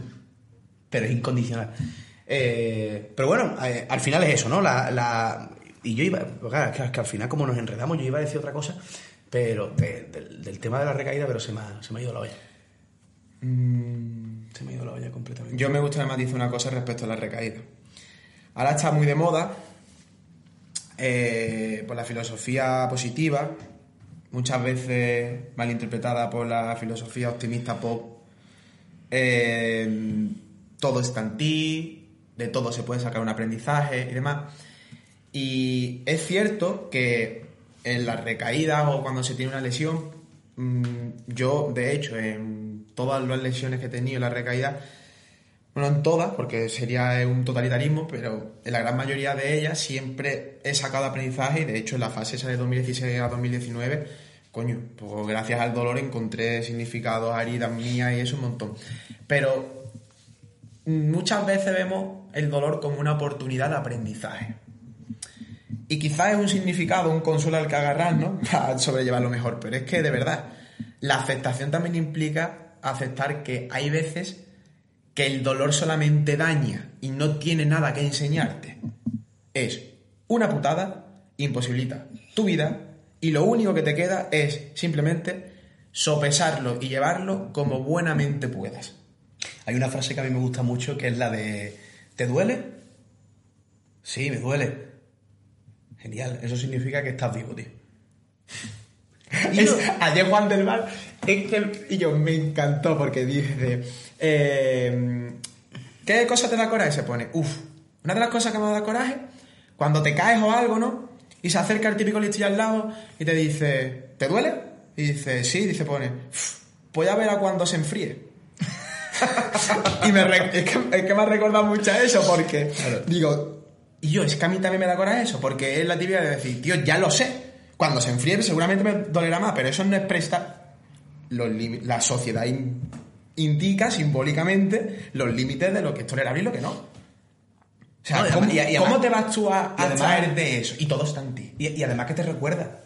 pero es incondicional. Eh, pero bueno, eh, al final es eso, ¿no? La, la- y yo iba, claro, es que, es que al final como nos enredamos, yo iba a decir otra cosa, pero de- del, del tema de la recaída, pero se me ha, se me ha ido la olla. Se me ha ido la olla completamente. Yo me gustaría matizar una cosa respecto a la recaída. Ahora está muy de moda eh, por la filosofía positiva, muchas veces malinterpretada por la filosofía optimista pop. Eh, todo está en ti, de todo se puede sacar un aprendizaje y demás. Y es cierto que en las recaídas o cuando se tiene una lesión, mm, yo de hecho en todas las lesiones que he tenido en la recaída, bueno, en todas, porque sería un totalitarismo, pero en la gran mayoría de ellas siempre he sacado aprendizaje y de hecho en la fase esa de 2016 a 2019, coño, pues gracias al dolor encontré significados, heridas mías y eso un montón. Pero muchas veces vemos el dolor como una oportunidad de aprendizaje. Y quizás es un significado, un consuelo al que agarrar, ¿no? (laughs) Para sobrellevarlo mejor. Pero es que, de verdad, la aceptación también implica aceptar que hay veces que el dolor solamente daña y no tiene nada que enseñarte. Es una putada, imposibilita tu vida y lo único que te queda es simplemente sopesarlo y llevarlo como buenamente puedas. Hay una frase que a mí me gusta mucho que es la de ¿Te duele? Sí, me duele. Genial, eso significa que estás vivo, tío. Y (laughs) Es- no- ayer Juan del Val, es que- y yo me encantó porque dice, eh, ¿qué cosa te da coraje? Se pone, uff, una de las cosas que me da coraje, cuando te caes o algo, ¿no? Y se acerca el típico listillo al lado y te dice, ¿te duele? Y dice, sí, dice, pone, "Uf, pues ya verá cuando se enfríe. (laughs) y me es, que, es que me ha recordado mucho a eso porque digo, y yo, es que a mí también me da coraje eso, porque es la típica de decir, tío, ya lo sé, cuando se enfríe seguramente me dolerá más, pero eso no es prestar los la sociedad in- indica simbólicamente los límites de lo que es tolerable y lo que no. O sea, No, y ¿cómo, y- cómo te vas tú a, a además- de eso? Y todo está en ti. Y, y además que te recuerda.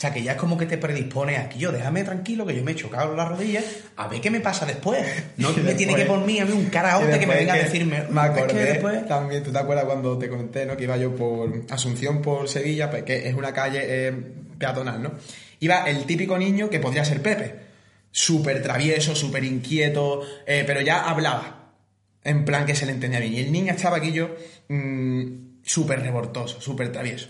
O sea, que ya es como que te predispone aquí. Yo, déjame tranquilo que yo me he chocado las rodillas a ver qué me pasa después. No (laughs) me tiene que después- poner a mí un karaote que me venga a decirme. Me acordé después... también, ¿tú te acuerdas cuando te comenté, no? Que iba yo por Asunción por Sevilla, pues, que es una calle eh, peatonal, ¿no? Iba el típico niño que podría ser Pepe. Súper travieso, súper inquieto, eh, pero ya hablaba. En plan que se le entendía bien. Y el niño estaba aquí yo mm, súper revoltoso, súper travieso.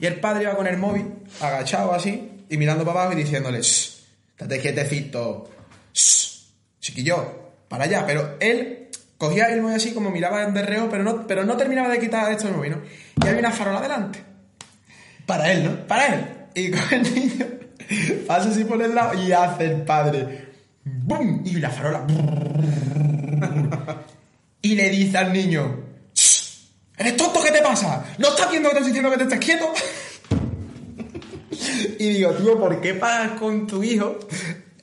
Y el padre iba con el móvil, agachado así, y mirando para abajo y diciéndole, "Shh, estate quietecito, shh, chiquillo, para allá. Pero él Cogía el móvil así, como miraba de reo, pero no, pero no terminaba de quitar esto del móvil, ¿no? Y había una farola delante. Para él, ¿no? Para él. Y con el niño pasa así por el lado y hace el padre. ¡Bum! Y la farola. (laughs) Y le dice al niño: "Shh, ¿Eres tonto? ¿Qué te pasa? ¿No estás viendo que te estoy diciendo que te estés quieto? (laughs) Y digo, tío, ¿por qué pagas con tu hijo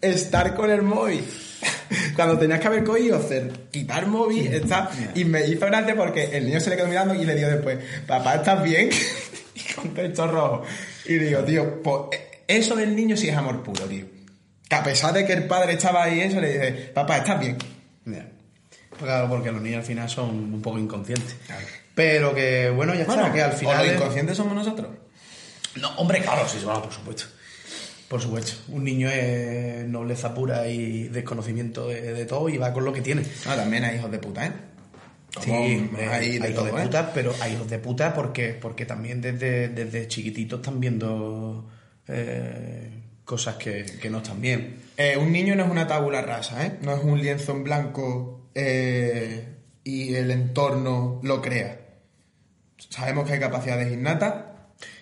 estar con el móvil? (laughs) Cuando tenías que haber cogido, hacer, quitar móvil, está, y me hizo gracia porque el niño se le quedó mirando y le dio después, papá, ¿estás bien? (laughs) y con texto rojo. Y digo, tío, pues eso del niño sí es amor puro, tío. Que a pesar de que el padre estaba ahí, eso le dice, papá, ¿estás bien? Ya. Pues Claro, porque los niños al final son un poco inconscientes. Claro. Pero que, bueno, ya está, que al o final... los inconscientes somos nosotros. No, hombre, claro, sí, bueno, por supuesto. Por supuesto. Un niño es nobleza pura y desconocimiento de, de todo y va con lo que tiene. Ah, también hay hijos de puta, ¿eh? Sí, hombre, hay hay, de hijos todo, de ¿eh? puta, pero hay hijos de puta porque, porque también desde, desde chiquititos están viendo eh, cosas que, que no están bien. Eh, un niño no es una tabula rasa, ¿eh? No es un lienzo en blanco eh, y el entorno lo crea. Sabemos que hay capacidades innatas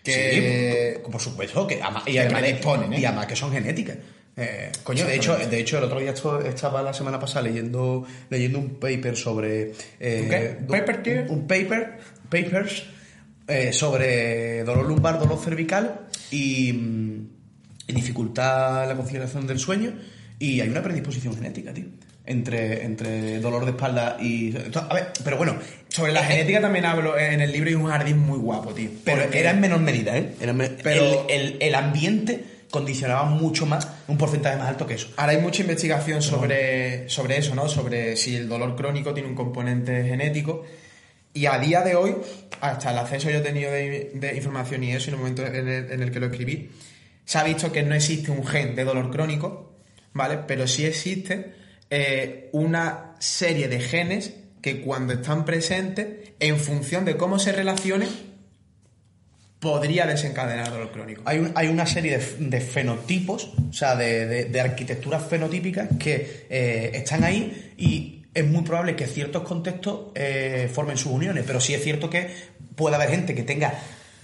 que... Sí, por, supuesto, que ama- y, además, predisponen, ¿eh? y además que son genéticas. Eh, coño, de hecho, de hecho, el otro día esto- estaba la semana pasada leyendo, leyendo un paper sobre. eh, ¿Un ¿Paper? Un, un paper, papers eh, sobre dolor lumbar, dolor cervical y, mm, y dificultad en la conciliación del sueño. Y hay una predisposición genética, tío. Entre, entre dolor de espalda y. A ver, pero bueno. Sobre la genética también hablo en el libro y un jardín muy guapo, tío. pero Porque- era en menor medida, ¿eh? Era en me- Pero- el, el- el ambiente condicionaba mucho más, un porcentaje más alto que eso. Ahora hay mucha investigación sobre, sobre eso, ¿no? Sobre si el dolor crónico tiene un componente genético. Y a día de hoy, hasta el acceso que yo he tenido de, de información y eso, y en el momento en el, en el que lo escribí, se ha visto que no existe un gen de dolor crónico, ¿vale? Pero sí existe eh, una serie de genes que cuando están presentes, en función de cómo se relacionen, podría desencadenar dolor crónico. Hay, un- hay una serie de, fenotipos, o sea, de arquitecturas fenotípicas que eh, están ahí y es muy probable que ciertos contextos eh, formen sus uniones, pero sí es cierto que puede haber gente que tenga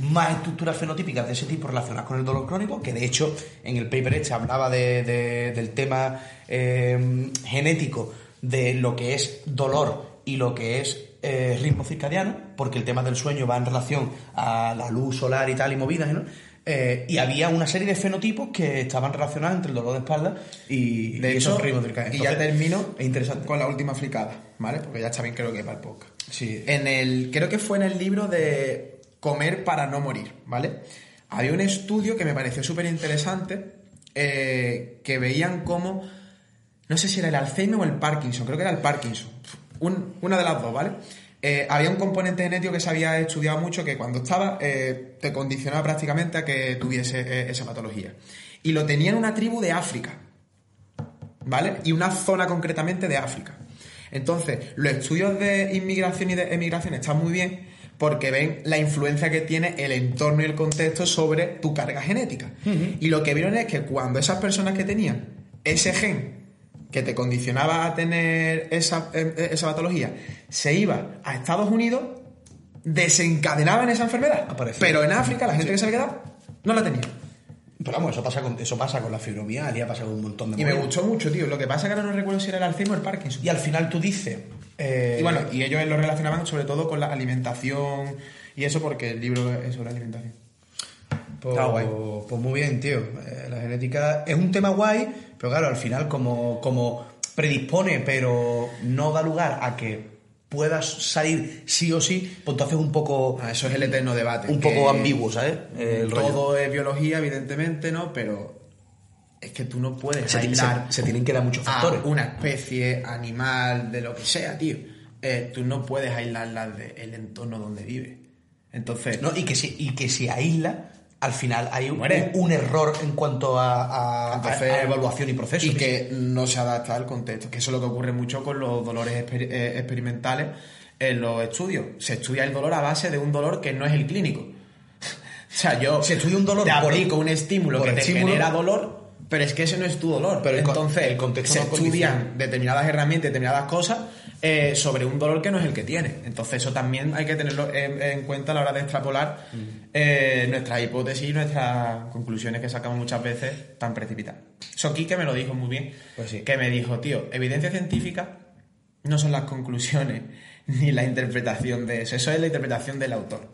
más estructuras fenotípicas de ese tipo relacionadas con el dolor crónico, que de hecho en el paper este hablaba de- de- del tema eh, genético de lo que es dolor y lo que es eh, ritmo circadiano, porque el tema del sueño va en relación a la luz solar y tal y movidas, ¿no? Eh, y había una serie de fenotipos que estaban relacionados entre el dolor de espalda y, De y hecho, esos ritmos circadianos. y ya termino Es interesante. con la última fricada, ¿vale? Porque ya está bien creo que para el podcast. Sí. En el, creo que fue en el libro de Comer para no morir, ¿vale? Había un estudio que me pareció súper interesante eh, que veían cómo, no sé si era el Alzheimer o el Parkinson, creo que era el Parkinson, Un- una de las dos, ¿vale? Eh, había un componente genético que se había estudiado mucho que cuando estaba eh, te condicionaba prácticamente a que tuviese esa patología. Y lo tenía en una tribu de África, ¿vale? Y una zona concretamente de África. Entonces, los estudios de inmigración y de emigración están muy bien porque ven la influencia que tiene el entorno y el contexto sobre tu carga genética. Y lo que vieron es que cuando esas personas que tenían ese gen que te condicionaba a tener esa, eh, esa patología se iba a Estados Unidos, desencadenaban esa enfermedad. Aparecía. Pero en África, la gente que se había quedado no la tenía. Pero vamos, eso pasa con, eso pasa con la fibromialgia, pasa con un montón de Y me gustó mucho, tío. Lo que pasa es que ahora no recuerdo si era el Alzheimer o el Parkinson. Y al final tú dices. Eh, Y bueno, y ellos lo relacionaban sobre todo con la alimentación y eso porque el libro es sobre alimentación. Pues, Está guay. pues muy bien, tío. Eh, la genética es un tema guay, pero claro, al final como, como predispone, pero no da lugar a que puedas salir sí o sí, pues entonces un poco... Ah, eso es el eterno debate. Un poco ambiguo, ¿sabes? El rollo. todo es biología, evidentemente, ¿no? Pero es que tú no puedes Se, aislar se- se tienen que dar muchos a factores. una especie, animal, de lo que sea, tío. Eh, tú no puedes aislarla del entorno donde vive. Entonces, ¿no? Y, que si, y que si aísla, al final hay un, un error en cuanto a, a- Entonces, a evaluación y proceso. Y que no se adapta al contexto, que eso es lo que ocurre mucho con los dolores exper- eh, experimentales en los estudios. Se estudia el dolor a base de un dolor que no es el clínico. (laughs) o sea, yo Se estudia un dolor te por- aplico un estímulo por que te estímulo. genera dolor Pero es que ese no es tu dolor. Pero Entonces, el contexto se no estudian determinadas herramientas, determinadas cosas eh, sobre un dolor que no es el que tiene. Entonces, eso también hay que tenerlo en, en cuenta a la hora de extrapolar Mm. eh, nuestras hipótesis y nuestras conclusiones que sacamos muchas veces tan precipitadas. Eso Quique me lo dijo muy bien. Pues sí. Que me dijo, tío, evidencia científica no son las conclusiones (laughs) ni la interpretación de eso. Eso es la interpretación del autor.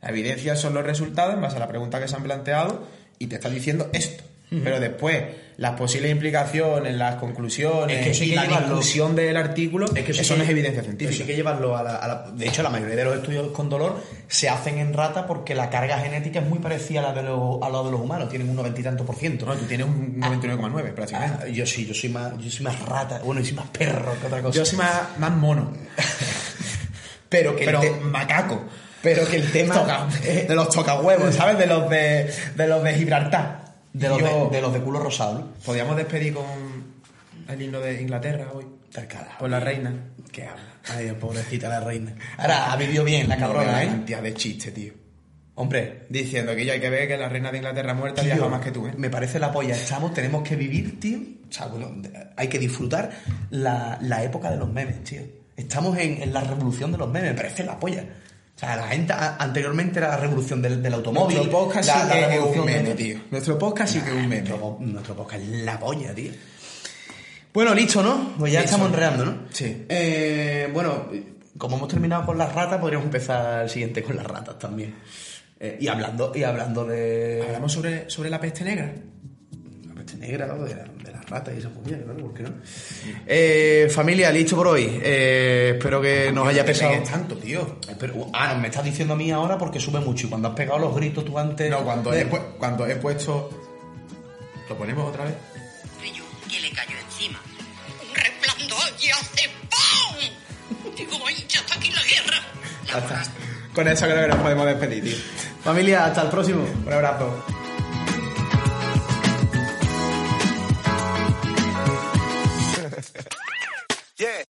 La evidencia son los resultados en base a la pregunta que se han planteado y te está diciendo esto. Pero después, las posibles implicaciones, las conclusiones Es que y que la discusión del artículo, Es que eso, no es evidencia científica. Hay que llevarlo a la, a la- De hecho, la mayoría de los estudios con dolor se hacen en rata porque la carga genética es muy parecida a la de los, a la de los humanos. Tienen un noventa y tanto por ciento. No, tú tienes un 99,9 prácticamente. Ah, yo sí, yo soy más, yo soy más rata. Bueno, yo soy más perro que otra cosa. Yo soy más, más mono, (laughs) pero que el pero te- macaco. pero que el tema de los tocahuevos, ¿sabes? De los de, de los de Gibraltar. De los Yo- de, de los de culo rosado, ¿no? Podríamos despedir con el himno de Inglaterra hoy. Por la reina. ¿Qué habla? Ay, pobrecita la reina. Ahora ha vivido bien la cabrona, ¿eh? cantidad de chiste, tío. Hombre, Diciendo que yo hay que ver que la reina de Inglaterra muerta viaja más que tú, ¿eh? Me parece la polla. Estamos, tenemos que vivir, tío. O sea, bueno, hay que disfrutar la, la época de los memes, tío. Estamos en, en la revolución de los memes. Me parece la polla. O sea, la gente anteriormente era la revolución del, del automóvil. Nuestro podcast la, sí la que es un meme, tío. Nuestro podcast sí que es un meme. Nuestro, nuestro podcast es la polla, tío. Bueno, listo, ¿no? Pues ya Listo. estamos enredando, ¿no? Sí. Eh, bueno, como hemos terminado con las ratas, podríamos empezar el siguiente con las ratas también. Eh, y hablando, y hablando de. Hablamos sobre, sobre la peste negra. Peste negra, ¿no? de, la- de las ratas y esa movida, claro, ¿por qué no? Eh, familia, listo por hoy. Eh, espero que nos haya pesado. tanto, tío. Espero- ah, no, me estás diciendo a mí ahora porque sube mucho. Y cuando has pegado los gritos tú antes. No, cuando, de- he, pu- cuando he puesto... ¿Lo ponemos otra vez? Que le cayó encima. Un resplandor y hace ¡pum! Digo, "Ay, ya está aquí la guerra. La Con eso creo que nos podemos despedir, tío. Familia, hasta el próximo. Un abrazo. Yeah.